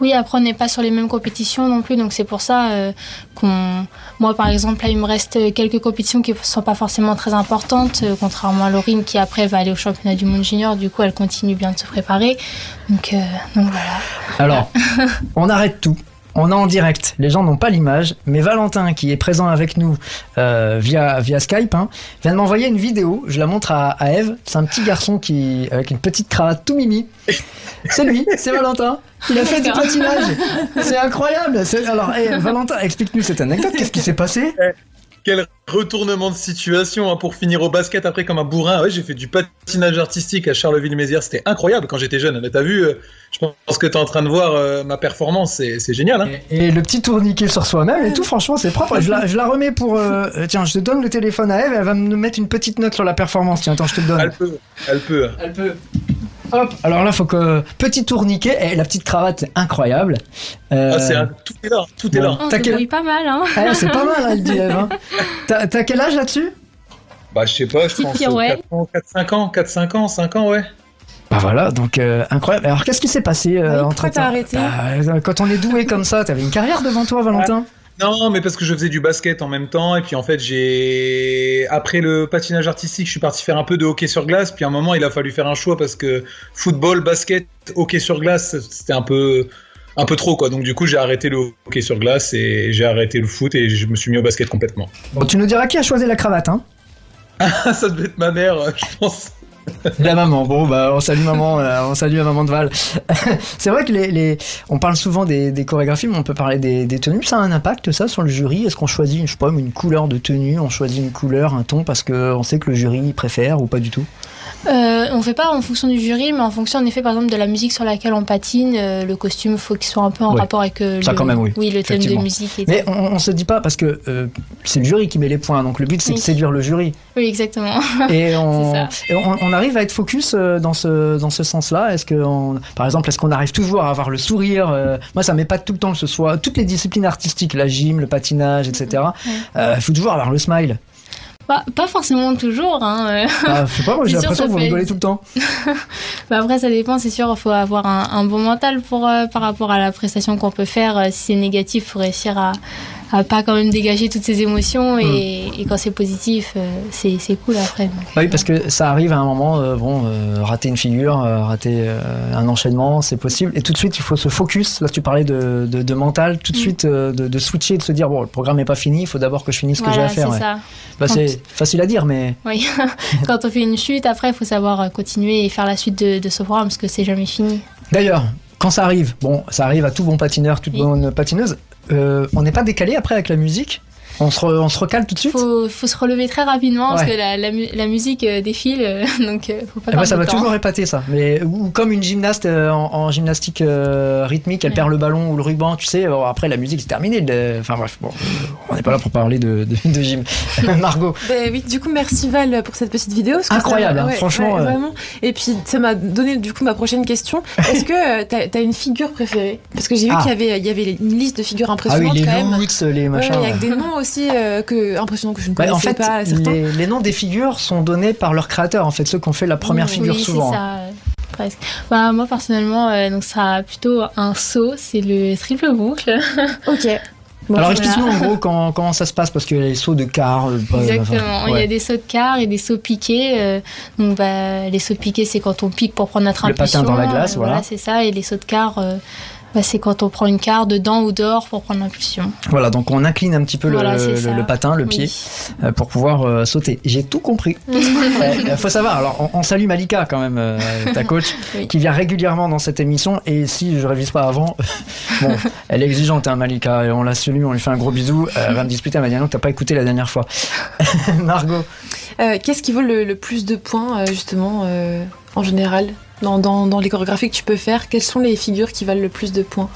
Oui, après on n'est pas sur les mêmes compétitions non plus, donc c'est pour ça euh, qu'on. Moi, par exemple, là, il me reste quelques compétitions qui ne sont pas forcément très importantes, euh, contrairement à Laurine qui après va aller au championnat du monde junior. Du coup, elle continue bien de se préparer. Donc, donc voilà. Alors, on arrête tout. On est en direct, les gens n'ont pas l'image, mais Valentin, qui est présent avec nous euh, via, via Skype, hein, vient de m'envoyer une vidéo. Je la montre à, à Eve. C'est un petit garçon qui avec une petite cravate tout mimi. C'est lui, c'est Valentin. Il a fait du patinage. C'est incroyable. C'est- Alors, eh, Valentin, explique-nous cette anecdote. Qu'est-ce qui s'est passé? Quel retournement de situation hein, pour finir au basket après comme un bourrin. Ouais, j'ai fait du patinage artistique à Charleville-Mézières, c'était incroyable quand j'étais jeune. Mais t'as vu, euh, je pense que t'es en train de voir euh, ma performance, c'est génial. Hein Et le petit tourniquet sur soi-même et tout, franchement, c'est propre. Je la, je la remets pour. euh, euh, tiens, je te donne le téléphone à Eve. Elle va me mettre une petite note sur la performance. Tiens, attends, je te le donne. Elle peut, elle peut. Elle peut. Hop, alors là, faut que. Petit tourniquet, et la petite cravate, c'est incroyable. Euh, Ah, un- tout est là, tout est là. Quel- débrouille pas mal, hein. Ah, c'est pas mal, hein, elle dit Eve. hein. T'as quel âge là-dessus? Bah, je sais pas, je Petite pense pirouette. 4-5 ans, 4-5 ans, 5 ans, ouais. Bah voilà, donc euh, incroyable. Alors qu'est-ce qui s'est passé euh, Oui, entre t'as arrêté? Bah, Quand on est doué comme ça, t'avais une carrière devant toi, Valentin? Non, mais parce que je faisais du basket en même temps, et puis en fait, j'ai. Après le patinage artistique, je suis parti faire un peu de hockey sur glace, puis à un moment, il a fallu faire un choix parce que football, basket, hockey sur glace, c'était un peu. Un peu trop quoi, donc du coup j'ai arrêté le hockey sur glace et j'ai arrêté le foot et je me suis mis au basket complètement. Bon, tu nous diras qui a choisi la cravate, hein? Ah, ça devait être ma mère, je pense. La maman, bon bah on salue maman, euh, on salue la maman de Val. c'est vrai que les, on parle souvent des, chorégraphies, mais on peut parler des, tenues. Ça a un impact ça sur le jury? Est-ce qu'on choisit, je sais une couleur de tenue, on choisit une couleur, un ton parce que on sait que le jury préfère ou pas du tout? Euh, on fait pas en fonction du jury, mais en fonction en effet par exemple de la musique sur laquelle on patine. euh, le costume faut qu'il soit un peu en Ouais. 'Effectivement. Mais on, on se dit pas parce que euh, c'est le jury qui met les points, donc le but c'est de Oui. séduire le jury. Oui, exactement. Et on, C'est et on, on arrive à être focus euh, dans ce, dans ce sens-là. Est-ce que, par exemple, est-ce qu'on arrive toujours à avoir le sourire euh, Moi, ça m'épate tout le temps que ce soit toutes les disciplines artistiques, la gym, le patinage, etc. Euh, Il faut toujours avoir le smile. Pas, pas forcément toujours. Hein. euh. Ah, je sais pas, moi j'ai l'impression que vous fait- rigolez tout le temps. Bah après, ça dépend, c'est sûr, il faut avoir un, un bon mental pour, euh, par rapport à la prestation qu'on peut faire. Euh, Si c'est négatif, il faut réussir à, à pas quand même dégager toutes ces émotions. Et, et quand c'est positif, euh, c'est cool après. Bah oui, parce que ça arrive à un moment, euh, bon, euh, rater une figure, euh, rater euh, un enchaînement, c'est possible. Et tout de suite, il faut se focus. Là, tu parlais de, de, de mental, tout de Mm. suite euh, de, de switcher, de se dire bon, le programme n'est pas fini, il faut d'abord que je finisse ce que j'ai Voilà, à faire. c'est ouais. Bah, c'est facile à dire, mais Oui, quand on fait une chute, après, il faut savoir euh, continuer et faire la suite de, de ce programme parce que c'est jamais fini. D'ailleurs, quand ça arrive, bon, ça arrive à tout bon patineur, toute bonne patineuse, euh, on n'est pas décalé après avec la musique on se, re- on se recale tout de suite? Faut, faut se relever très rapidement parce que la, la mu- la musique euh, défile, euh, donc euh, faut pas perdre ça m'a toujours épaté ça. Mais ou comme une gymnaste euh, en, en gymnastique euh, rythmique, elle perd le ballon ou le ruban, tu sais. bon, après la musique c'est terminé. Enfin bref, bon, on n'est pas là pour parler de, de, de gym. Margot. Ben oui, du coup, merci Val pour cette petite vidéo. Incroyable, ça- hein, franchement, euh. Vraiment. Et puis, ça m'a donné du coup ma prochaine question. Est-ce que tu t'as as une figure préférée? Parce que j'ai vu Ah. qu'il y avait, il y avait une liste de figures Ah impressionnantes oui, les quand même. loots, les machins. Ouais, il y a que des noms aussi euh, que, impressionnants que je ne Bah, connaissais en fait, pas. Certains. les, les noms des figures sont donnés par leurs créateurs, en fait, ceux qui ont fait la première figure oui, souvent. c'est ça, presque. Bah, moi, personnellement, euh, donc ça a plutôt un saut, c'est le triple boucle. ok. Alors explique-nous en gros comment, comment ça se passe, parce que les sauts de car. euh, Exactement. enfin, Il y a des sauts de quart et des sauts piqués. euh, donc, bah, les sauts piqués, c'est quand on pique pour prendre notre Le patin impulsion. dans la glace, euh, voilà. c'est ça. Et les sauts de euh, bah, c'est quand on prend une quart dedans ou dehors pour prendre l'impulsion. Voilà, donc on incline un petit peu le- Voilà, c'est le, ça. le patin, le Oui. pied, euh, pour pouvoir euh, sauter. J'ai tout compris. Il faut savoir, alors on, on salue Malika quand même, euh, ta coach, Oui. qui vient régulièrement dans cette émission. Et si je révise pas avant, bon, elle est exigeante, hein, Malika, et on la salue, on lui fait un gros bisou. Euh, Elle va me disputer, elle m'a dit non, t'as pas écouté la dernière fois. Margot. Euh, Qu'est-ce qui vaut le, le plus de points, euh, justement, euh, en général? Dans, dans, dans les chorégraphies que tu peux faire Quelles sont les figures qui valent le plus de points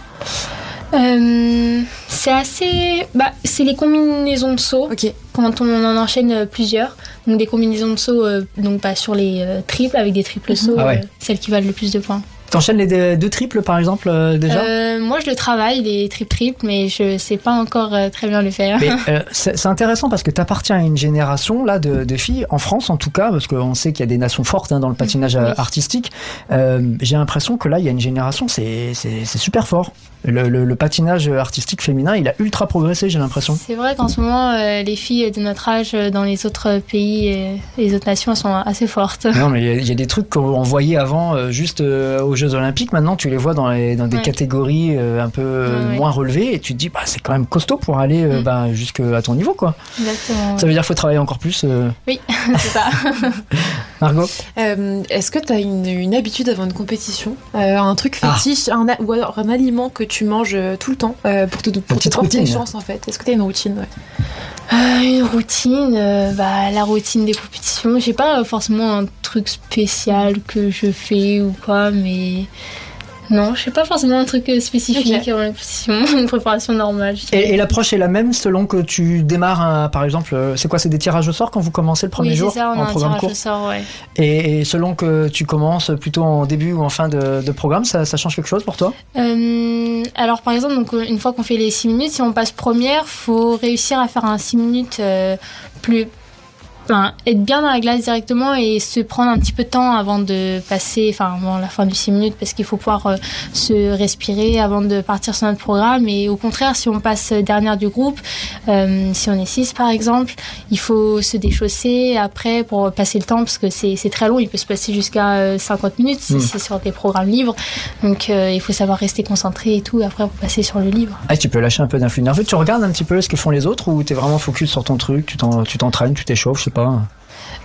Euh, c'est assez. Bah, c'est les combinaisons de sauts. Quand on en enchaîne euh, plusieurs. Donc des combinaisons de sauts euh, donc pas sur les euh, triples avec des triples sauts, Ah ouais. euh, celles qui valent le plus de points. T'enchaînes les deux, triples par exemple euh, déjà Euh, moi je le travaille les triples triples mais je sais pas encore euh, très bien le faire. C'est intéressant parce que tu appartiens à une génération là de, de filles, en France en tout cas, parce qu'on sait qu'il y a des nations fortes hein, dans le patinage artistique. J'ai l'impression que là, il y a une génération, c'est super fort. Le, le- le patinage artistique féminin, il a ultra progressé, j'ai l'impression. C'est vrai qu'en ce moment euh, les filles de notre âge dans les autres pays et les autres nations elles sont assez fortes. Non, mais il y a- il y, a des trucs qu'on voyait avant euh, juste euh, aux Jeux Olympiques. Maintenant, tu les vois dans, les, dans des Ouais. catégories euh, un peu euh, ouais. moins relevées et tu te dis, bah, c'est quand même costaud pour aller euh, bah, jusqu'à ton niveau, quoi. Exactement. Ça veut dire qu'il faut travailler encore plus. euh. Oui, c'est ça. Margot Euh, Est-ce que tu as une, une habitude avant une compétition Euh, Un truc Ah. fétiche un a- ou alors un aliment que tu manges tout le temps euh, pour te, pour te routine. chance en fait? Est-ce que tu as une routine ouais? Euh, une routine, euh, bah, la routine des compétitions. J'ai pas forcément un truc spécial que je fais ou quoi, mais non, je sais pas forcément un truc euh, spécifique la compétition, une préparation normale. Et, et l'approche est la même selon que tu démarres, un- par exemple, euh, c'est quoi C'est des tirages au sort quand vous commencez le premier oui, jour c'est ça, on en a un programme tirage court au sort, ouais. et, et selon que tu commences plutôt en début ou en fin de, de programme, ça, ça change quelque chose pour toi? Euh, alors par exemple, donc, euh, une fois qu'on fait les 6 minutes, si on passe première, faut réussir à faire un 6 minutes euh, plus... Enfin, être bien dans la glace directement et se prendre un petit peu de temps avant de passer, enfin avant la fin du 6 minutes parce qu'il faut pouvoir euh, se respirer avant de partir sur notre programme et au contraire si on passe dernière du groupe, euh, si on est 6 par exemple, il faut se déchausser après pour passer le temps parce que c'est très long, il peut se passer jusqu'à euh, 50 minutes si Mm. c'est sur des programmes libres donc euh, il faut savoir rester concentré et tout et après pour passer sur le livre. ah, Tu peux lâcher un peu d'influx nerveux. Tu regardes un petit peu ce que font les autres ou tu es vraiment focus sur ton truc Tu t'en- tu t'entraînes, tu t'échauffes, pas.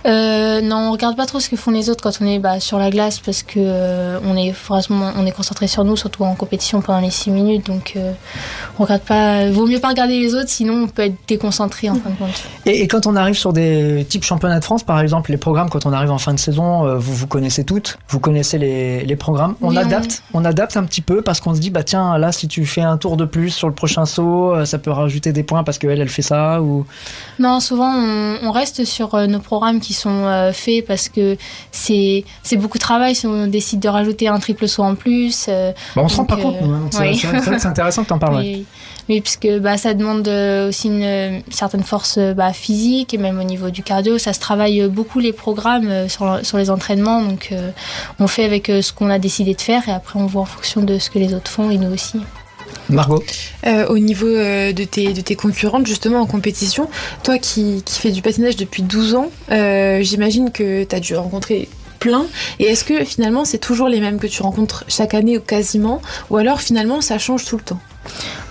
Euh, non, on regarde pas trop ce que font les autres quand on est bah, sur la glace parce que euh, on est on est concentré sur nous, surtout en compétition pendant les 6 minutes. Donc euh, on regarde pas. Vaut mieux pas regarder les autres, sinon on peut être déconcentré en fin de compte. Et, et quand on arrive sur des types championnats de France, par exemple, les programmes, quand on arrive en fin de saison, euh, vous vous connaissez toutes, vous connaissez les, les programmes. On Oui, adapte, on... adapte un petit peu parce qu'on se dit, bah tiens, là, si tu fais un tour de plus sur le prochain saut, ça peut rajouter des points parce qu'elle, elle fait ça ou. Non, souvent on, on reste sur nos programmes qui sont euh, faits parce que c'est beaucoup de travail si on décide de rajouter un triple saut en plus. euh, Bah, on se rend pas compte, euh, nous, hein. C'est oui. c'est que intéressant que t'en parles. ouais. Oui, oui, puisque bah, ça demande euh, aussi une euh, certaine force euh, bah, physique et même au niveau du cardio. Ça se travaille euh, beaucoup les programmes euh, sur, sur les entraînements. Donc euh, on fait avec euh, ce qu'on a décidé de faire et après on voit en fonction de ce que les autres font et nous aussi. Margot Euh, au niveau euh, de, tes, concurrentes, justement en compétition, toi qui, qui fais du patinage depuis 12 ans, euh, j'imagine que tu as dû rencontrer plein. Et est-ce que finalement c'est toujours les mêmes que tu rencontres chaque année ou quasiment? Ou alors finalement ça change tout le temps?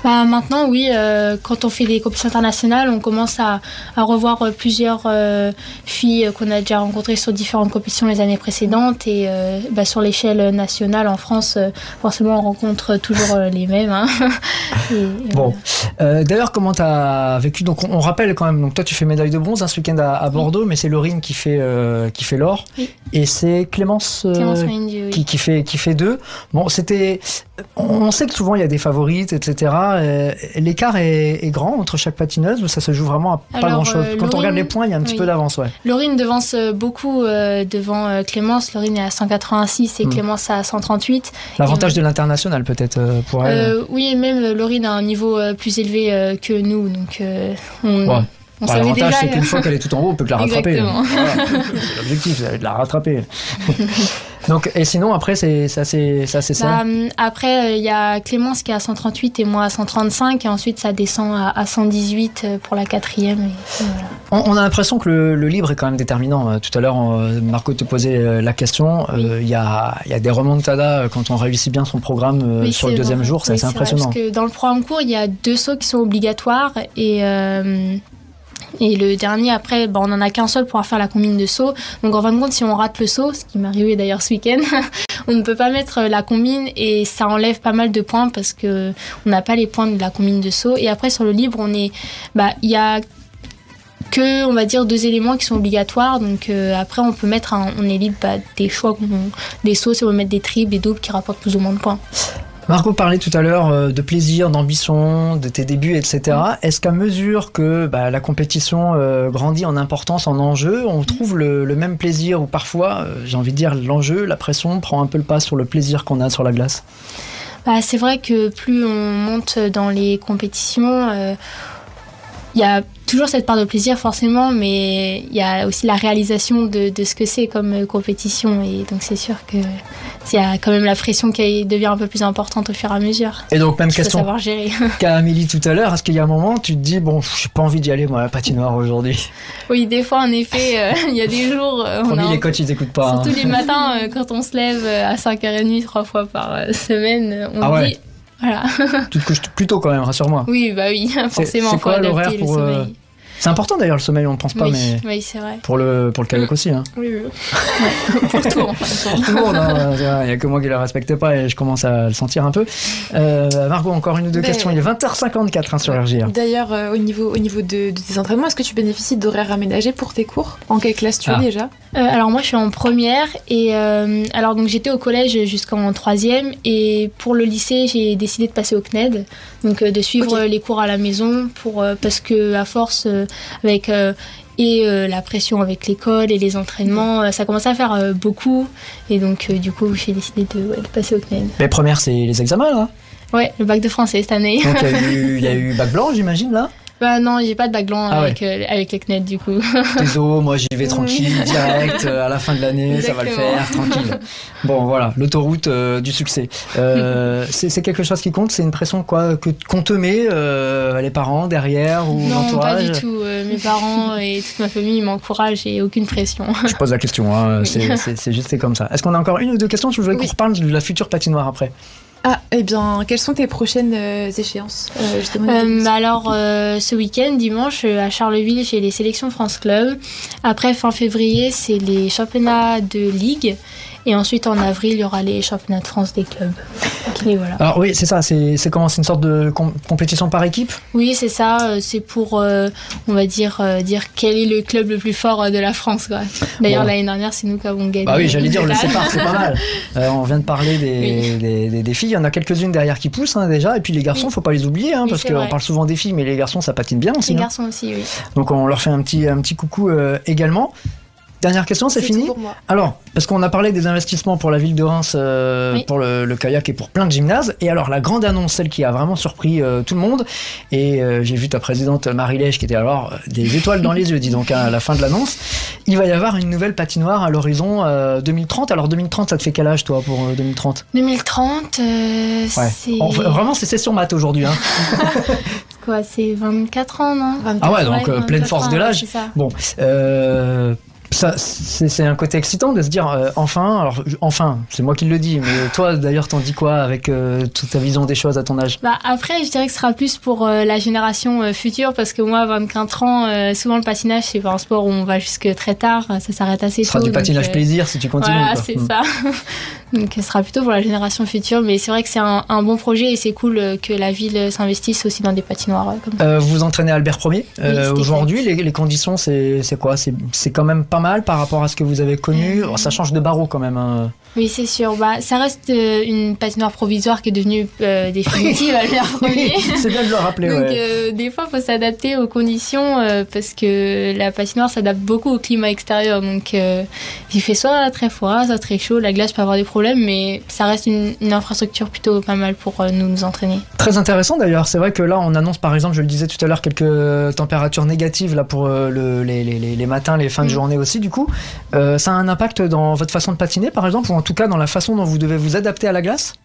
Bah, maintenant, oui, euh, quand on fait des compétitions internationales, on commence à, à revoir euh, plusieurs euh, filles qu'on a déjà rencontrées sur différentes compétitions les années précédentes. Et euh, bah, sur l'échelle nationale en France, forcément, on rencontre toujours les mêmes. hein. Et, Bon, d'ailleurs, comment t'as vécu? Donc, on, on rappelle quand même. Donc, toi, tu fais médaille de bronze hein, ce week-end à, à Bordeaux, mais c'est Laurine qui fait qui fait l'or, Oui. et c'est Clémence, Clémence Mendy, oui. qui, qui fait qui fait deux. Bon, c'était. On sait que souvent il y a des favorites, etc. L'écart est, est grand entre chaque patineuse ou ça se joue vraiment à pas Alors, grand-chose. euh, Quand on regarde les points, il y a un petit oui. peu d'avance, ouais. Laurine devance euh, beaucoup euh, devant euh, Clémence. Laurine est à 186 et Hmm. Clémence à 138. L'avantage Et, de l'international peut-être euh, pour elle. euh, oui, et même Laurine a un niveau euh, plus élevé euh, que nous. Donc, euh, on, Ouais. on Bah, L'avantage, c'est qu'une fois qu'elle est tout en haut, on peut que la rattraper. Exactement. Voilà. C'est l'objectif, c'est de la rattraper. Donc, et sinon, après, c'est c'est assez, c'est assez Bah, ça. hum, après, euh, il y a Clémence qui est à 138 et moi à 135. Et ensuite, ça descend à, à 118 euh, pour la quatrième. Et, voilà. On, on a l'impression que le, le libre est quand même déterminant. Euh, Tout à l'heure, euh, Marco te posait euh, la question. Euh, Il y, a, y a des remontadas euh, quand on réussit bien son programme euh, Oui, sur le deuxième vrai. jour, c'est Oui, assez vrai, impressionnant. parce que dans le programme court, il y a deux sauts qui sont obligatoires et euh, et le dernier après, bah, on n'en a qu'un seul pour faire la combine de saut. Donc en fin de compte, si on rate le saut, ce qui m'est arrivé d'ailleurs ce week-end, on ne peut pas mettre la combine et ça enlève pas mal de points parce que on n'a pas les points de la combine de saut. Et après sur le libre, on bah il y a que on va dire deux éléments qui sont obligatoires donc euh, après on peut mettre un- on est libre bah, des choix des sauts si on veut mettre des triples des doubles qui rapportent plus ou moins de points Marco parlait tout à l'heure euh, de plaisir, d'ambition, de tes débuts, etc. Est-ce qu'à mesure que bah, la compétition euh, grandit en importance, en enjeu, on trouve le, le même plaisir ou parfois, euh, j'ai envie de dire, l'enjeu, la pression prend un peu le pas sur le plaisir qu'on a sur la glace? Bah, c'est vrai que plus on monte dans les compétitions, euh, il y a toujours cette part de plaisir forcément, mais il y a aussi la réalisation de, de ce que c'est comme euh, compétition. Et donc c'est sûr que il y a quand même la pression qui devient un peu plus importante au fur et à mesure. Et donc, même question savoir gérer. qu'à Amélie tout à l'heure, est-ce qu'il y a un moment tu te dis, bon, j'ai pas envie d'y aller, moi, à la patinoire aujourd'hui? Oui, des fois en effet, euh, il y a des jours. euh, on a les coachs, ils écoutent pas. hein. Surtout les matins, euh, quand on se lève à 5h30 trois fois par semaine, on Ah ouais. dit. Voilà. Tu te couches plus tôt quand même, rassure-moi. oui, bah oui, forcément, C'est quoi l'horaire le pour. sommeil. C'est important d'ailleurs le sommeil, on ne pense pas, oui, mais oui, c'est vrai. pour le, pour le kayak aussi. Hein. Oui, oui. Ouais, pour tout, en le monde, hein, il n'y a que moi qui le respecte pas et je commence à le sentir un peu. Euh, Margot, encore une ou deux Ben, questions. Il est 20h54 hein, sur RGR. D'ailleurs, euh, au niveau, au niveau de, de tes entraînements, est-ce que tu bénéficies d'horaires aménagés pour tes cours? En quelle classe tu es Ah. déjà? Euh, alors moi je suis en première et euh, alors donc j'étais au collège jusqu'en troisième et pour le lycée j'ai décidé de passer au CNED donc euh, de suivre les cours à la maison pour euh, parce que à force euh, avec euh, et euh, la pression avec l'école et les entraînements euh, ça commençait à faire euh, beaucoup et donc du coup j'ai décidé de, ouais, de passer au CNED. Les premières, c'est les examens là? Ouais le bac de français cette année. Donc il y, a eu- il y a eu bac blanc, j'imagine là? Bah non j'ai pas de bac blanc Ah avec euh, avec les CNED du coup. Désolé, moi j'y vais tranquille, direct, euh, à la fin de l'année, ça va le faire, tranquille. Bon voilà, l'autoroute euh, du succès. C'est quelque chose qui compte, c'est une pression quoi que qu'on te met, les parents derrière ou non pas l'entourage. du tout mes parents et toute ma famille m'encouragent et aucune pression. Je pose la question, hein, Oui. c'est- juste comme ça. Est-ce qu'on a encore une ou deux questions? Je voudrais qu'on Oui. reparle de la future patinoire après. Ah, eh bien, quelles sont tes prochaines euh, échéances euh, Euh, alors, ce week-end, dimanche, à Charleville, j'ai les sélections France Club. Après, fin février, c'est les championnats de Ligue. Et ensuite, en avril, il y aura les championnats de France des clubs. Voilà. Alors oui, c'est ça, c'est comment? C'est une sorte de com- compétition par équipe? Oui, c'est ça. euh, C'est pour, euh, on va dire, euh, dire quel est le club le plus fort de la France. D'ailleurs, Bon. l'année dernière, c'est nous qui avons gagné. Bah oui, j'allais dire, le sépare, c'est pas mal. Euh, on vient de parler des, des, des- des filles, il y en a quelques-unes derrière qui poussent hein, déjà, et puis les garçons, Oui. faut pas les oublier, hein, Oui, parce qu'on parle souvent des filles, mais les garçons, ça patine bien aussi. Les hein. garçons aussi, oui. Donc on leur fait un petit, un petit coucou également. Dernière question, c'est fini pour moi. Alors, parce qu'on a parlé des investissements pour la ville de Reims, euh, Oui. pour le, le kayak et pour plein de gymnases. Et alors, la grande annonce, celle qui a vraiment surpris euh, tout le monde, et euh, j'ai vu ta présidente Marie Lège qui était alors des étoiles dans les yeux, dis donc, hein, à la fin de l'annonce, il va y avoir une nouvelle patinoire à l'horizon euh, 2030. Alors, 2030, ça te fait quel âge, toi, pour euh, 2030 2030, euh, Ouais. c'est En- vraiment, c'est session maths aujourd'hui. Hein. quoi C'est 24 ans, non? Ah ouais, donc pleine 24 force ans, de l'âge. Bon, c'est c'est un côté excitant de se dire euh, enfin. Alors enfin, c'est moi qui le dis, mais toi d'ailleurs t'en dis quoi avec euh, toute ta vision des choses à ton âge? Bah après, je dirais que ce sera plus pour euh, la génération future parce que moi, à 24 ans, souvent le patinage, c'est pas un sport où on va jusque très tard, ça s'arrête assez Ce sera tôt. du patinage plaisir si tu continues. Voilà, c'est Mm. ça. donc ce sera plutôt pour la génération future, mais c'est vrai que c'est un, un bon projet et c'est cool que la ville s'investisse aussi dans des patinoires comme ça. Vous entraînez Albert 1er c'était Aujourd'hui, les, les conditions, c'est quoi? C'est quand même pas mal par rapport à ce que vous avez connu. Oh, ça change de barreau quand même. hein. Oui, c'est sûr. Bah, ça reste euh, une patinoire provisoire qui est devenue euh, définitive à l'heure premier. c'est bien de le rappeler. Donc ouais. euh, des fois, il faut s'adapter aux conditions parce que la patinoire s'adapte beaucoup au climat extérieur. Donc il fait soit très froid, soit très chaud. La glace peut avoir des problèmes, mais ça reste une, une infrastructure plutôt pas mal pour nous nous entraîner. Très intéressant d'ailleurs. C'est vrai que là, on annonce par exemple, je le disais tout à l'heure, quelques températures négatives là pour le- les, les- matins, les fins de Mm. journée aussi. Du coup, ça a un impact dans votre façon de patiner, par exemple, ou en tout cas dans la façon dont vous devez vous adapter à la glace.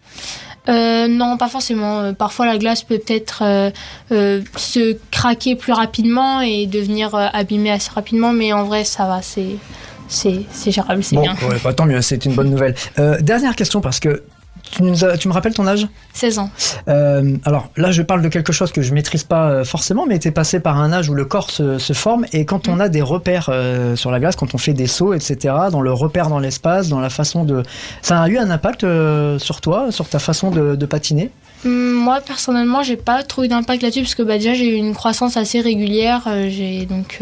Euh, non, pas forcément. Euh, Parfois, la glace peut peut-être euh, se craquer plus rapidement et devenir abîmée assez rapidement, mais en vrai, ça va. C'est gérable, c'est bon, bien. ouais, bah, tant mieux, c'est une bonne nouvelle. Dernière question parce que tu, nous as- tu me rappelles ton âge? 16 ans. Euh, alors là, je parle de quelque chose que je maîtrise pas euh, forcément, mais tu es passé par un âge où le corps se, se forme et quand on a des repères euh, sur la glace, quand on fait des sauts, etc., dans le repère dans l'espace, dans la façon de, ça a eu un impact euh, sur toi, sur ta façon de, de patiner? Hum, Moi personnellement, j'ai pas trop eu d'impact là-dessus parce que bah, déjà j'ai eu une croissance assez régulière. j'ai donc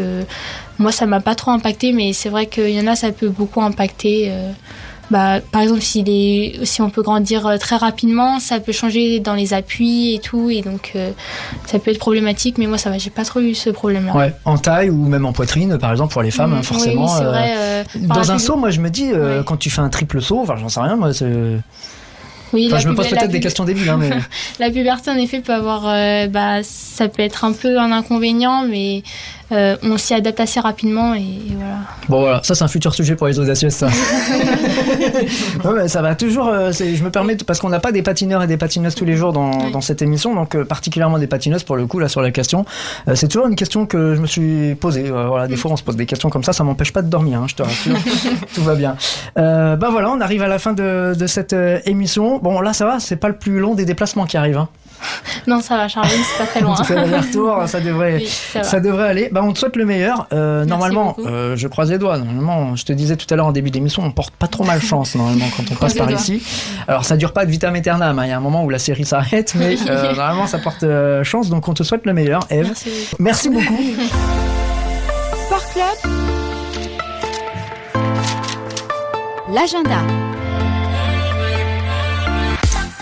moi ça m'a pas trop impacté, mais c'est vrai qu'il y en a ça peut beaucoup impacter. Bah, par exemple, si, les, si on peut grandir euh, très rapidement, ça peut changer dans les appuis et tout, et donc euh, ça peut être problématique. Mais moi ça va, j'ai pas trop eu ce problème-là. Ouais, en taille ou même en poitrine, par exemple pour les femmes, Mm, hein, forcément. oui, euh, vrai, euh, dans un saut, moi je me dis, euh, quand tu fais un triple saut, enfin j'en sais rien, moi. c'est- Oui, Enfin, je me pose peut-être des questions débiles, hein, mais. La puberté, en effet, peut avoir. euh, bah, ça peut être un peu un inconvénient, mais euh, on s'y adapte assez rapidement et, et voilà. Bon voilà, ça c'est un futur sujet pour les audacieuses ça. Ouais, mais ça va toujours, euh, je me permets, de- parce qu'on n'a pas des patineurs et des patineuses tous les jours dans, dans cette émission, donc euh, particulièrement des patineuses pour le coup là sur la question. Euh, c'est toujours une question que je me suis posée. Euh, voilà, des fois on se pose des questions comme ça, ça m'empêche pas de dormir, hein, je te rassure. Tout va bien. Euh, bah voilà, on arrive à la fin de, de cette euh, émission. Bon là ça va, c'est pas le plus long des déplacements qui arrivent. Hein. Non, ça va, Charline, c'est pas très loin. Tu fais l'aller-retour, ça devrait, Oui, ça devrait aller. Bah, on te souhaite le meilleur. Euh, normalement, euh, je croise les doigts. Normalement, je te disais tout à l'heure en début d'émission, on porte pas trop mal chance normalement quand on passe par doigts. ici. Alors, ça dure pas de vitam aeternam. hein. Il y a un moment où la série s'arrête, mais euh, normalement, ça porte euh, chance. Donc, on te souhaite le meilleur, Eve. Merci beaucoup. beaucoup. Sport Club. L'agenda.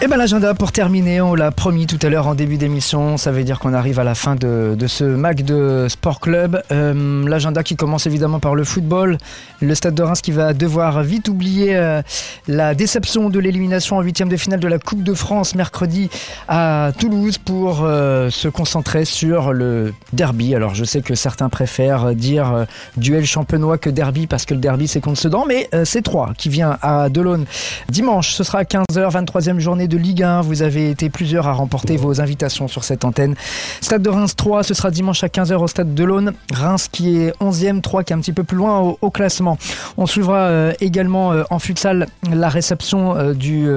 Et ben l'agenda pour terminer, on l'a promis tout à l'heure en début d'émission, ça veut dire qu'on arrive à la fin de, ce Mac de Sport Club. Euh, l'agenda qui commence évidemment par le football, le Stade de Reims qui va devoir vite oublier euh, la déception de l'élimination en huitième de finale de la Coupe de France mercredi à Toulouse pour euh, se concentrer sur le derby. Alors je sais que certains préfèrent dire duel champenois que derby parce que le derby c'est contre Sedan, mais c'est 3 qui vient à Delaune dimanche. Ce sera à 15h, 23e journée de Ligue 1. Vous avez été plusieurs à remporter vos invitations sur cette antenne. Stade de Reims 3, ce sera dimanche à 15h au stade de l'Aune. Reims qui est 11e, 3 qui est un petit peu plus loin au, classement. On suivra euh, également euh, en futsal la réception euh, du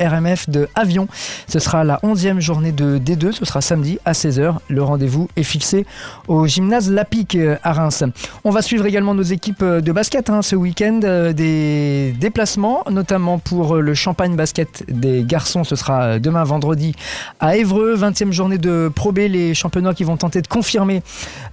RMF de Avion. Ce sera la 11e journée de D2, ce sera samedi à 16h. Le rendez-vous est fixé au gymnase Lapic euh, à Reims. On va suivre également nos équipes de basket hein, ce week-end, des déplacements, notamment pour le Champagne Basket des garçons. Ce sera euh, demain vendredi à Évreux, 20e journée de Pro B. Les championnats qui vont tenter de confirmer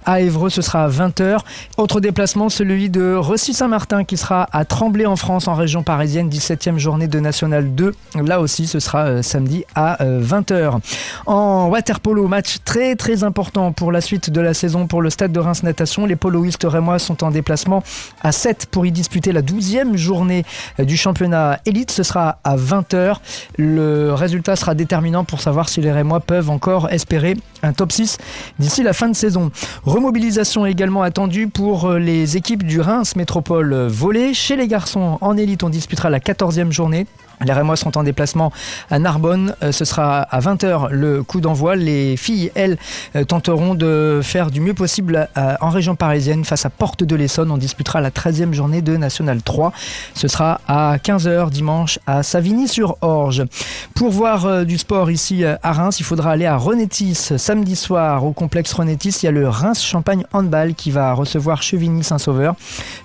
à Évreux, ce sera à 20h. Autre déplacement, celui de Ressy-Saint-Martin qui sera à Tremblay en France, en région parisienne, 17e journée de National 2. Là aussi, ce sera euh, samedi à euh, 20h. En waterpolo, match très très important pour la suite de la saison pour le stade de Reims Natation. Les poloistes rémois sont en déplacement à 7 pour y disputer la 12e journée euh, du championnat élite. Ce sera à 20h. Le résultat sera déterminant pour savoir si les rémois peuvent encore espérer un top 6 d'ici la fin de saison. Remobilisation également attendue pour euh, les équipes du Reims Métropole euh, Volley. Chez les garçons en élite, on disputera la 14e journée. Les Rémois sont en déplacement à Narbonne. Euh, Ce sera à 20h le coup d'envoi. Les filles, elles, euh, tenteront de faire du mieux possible euh, en région parisienne face à Porte de l'Essonne. On disputera la 13e journée de National 3. Ce sera à 15h dimanche à Savigny-sur-Orge. Pour voir du sport ici à Reims, il faudra aller à Renétis samedi soir au complexe Renétis. Il y a le Reims Champagne Handball qui va recevoir Chevigny-Saint-Sauveur.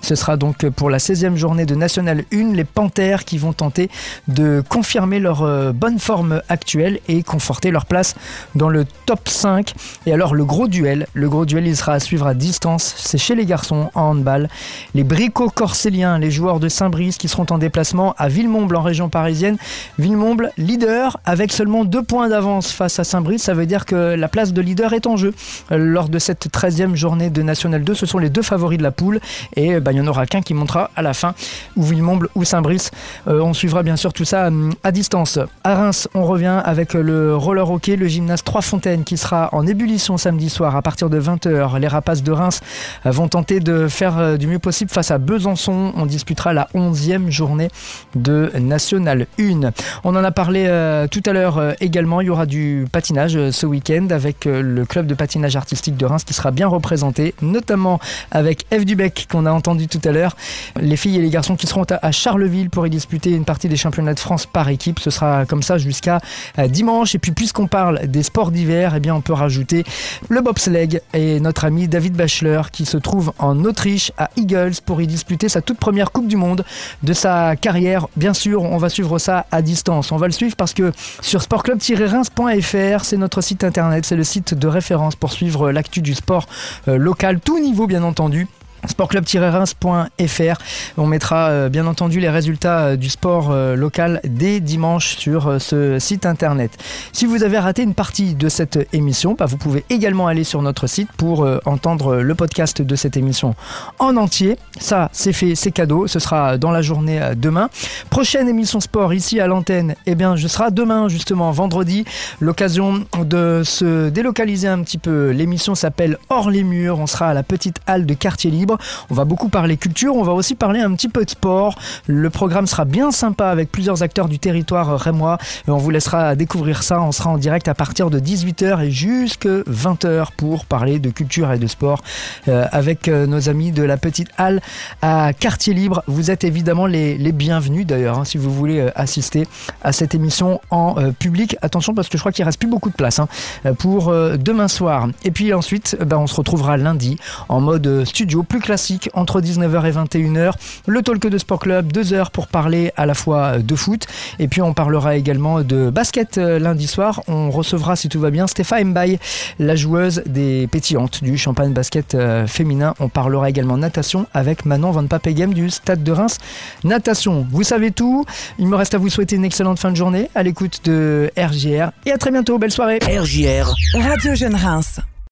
Ce sera donc pour la 16e journée de National 1. Les Panthères qui vont tenter de confirmer leur euh, bonne forme actuelle et conforter leur place dans le top 5. Et alors le gros duel, le gros duel il sera à suivre à distance, c'est chez les garçons en handball. Les bricots corséliens, les joueurs de Saint-Brice qui seront en déplacement à Villemomble en région parisienne. Villemomble leader avec seulement deux points d'avance face à Saint-Brice, ça veut dire que la place de leader est en jeu. Euh, Lors de cette 13e journée de National 2, ce sont les deux favoris de la poule et euh, bah, il n'y en aura qu'un qui montera à la fin, ou Villemomble ou Saint-Brice. On suivra bien sûr ça hum, à distance. À Reims, on revient avec le roller hockey, le gymnase Trois Fontaines qui sera en ébullition samedi soir à partir de 20h. Les rapaces de Reims euh, vont tenter de faire euh, du mieux possible face à Besançon. On disputera la 11e journée de National 1. On en a parlé euh, tout à l'heure également. Il y aura du patinage ce week-end avec le club de patinage artistique de Reims qui sera bien représenté, notamment avec Eve Dubec qu'on a entendu tout à l'heure. Les filles et les garçons qui seront à à Charleville pour y disputer une partie des championnats France par équipe. Ce sera comme ça jusqu'à euh, dimanche. Et puis puisqu'on parle des sports d'hiver, eh bien on peut rajouter le bobsleigh et notre ami David Bachelor qui se trouve en Autriche à Eagles pour y disputer sa toute première Coupe du Monde de sa carrière. Bien sûr, on va suivre ça à distance. On va le suivre parce que sur sportclub-reims.fr, c'est notre site internet, c'est le site de référence pour suivre l'actu du sport euh, local, tout niveau bien entendu sportclub-reims.fr. On mettra euh, bien entendu les résultats euh, du sport euh, local dès dimanche sur ce site internet. Si vous avez raté une partie de cette émission, bah, vous pouvez également aller sur notre site pour entendre le podcast de cette émission en entier. Ça, c'est fait, c'est cadeau. Ce sera dans la journée demain. Prochaine émission sport ici à l'antenne, eh bien, je serai demain justement vendredi. L'occasion de se délocaliser un petit peu. L'émission s'appelle Hors les murs. On sera à la petite halle de quartier libre. On va beaucoup parler culture, on va aussi parler un petit peu de sport. Le programme sera bien sympa avec plusieurs acteurs du territoire rémois. Et on vous laissera découvrir ça. On sera en direct à partir de 18h et jusque 20h pour parler de culture et de sport euh, avec euh, nos amis de la petite halle à quartier libre. Vous êtes évidemment les, bienvenus d'ailleurs hein, si vous voulez euh, assister à cette émission en euh, public. Attention parce que je crois qu'il reste plus beaucoup de place hein, euh, pour euh, demain soir. Et puis ensuite, euh, ben, on se retrouvera lundi en mode euh, studio classique entre 19h et 21h. Le talk de Sport Club, deux heures pour parler à la fois de foot et puis on parlera également de basket euh, lundi soir. On recevra, si tout va bien, Stéphane Mbaye, la joueuse des pétillantes du champagne basket euh, féminin. On parlera également natation avec Manon Van Papegem du Stade de Reims. Natation, vous savez tout. Il me reste à vous souhaiter une excellente fin de journée à l'écoute de RGR et à très bientôt. Belle soirée. RJR. Radio Jeune Reims.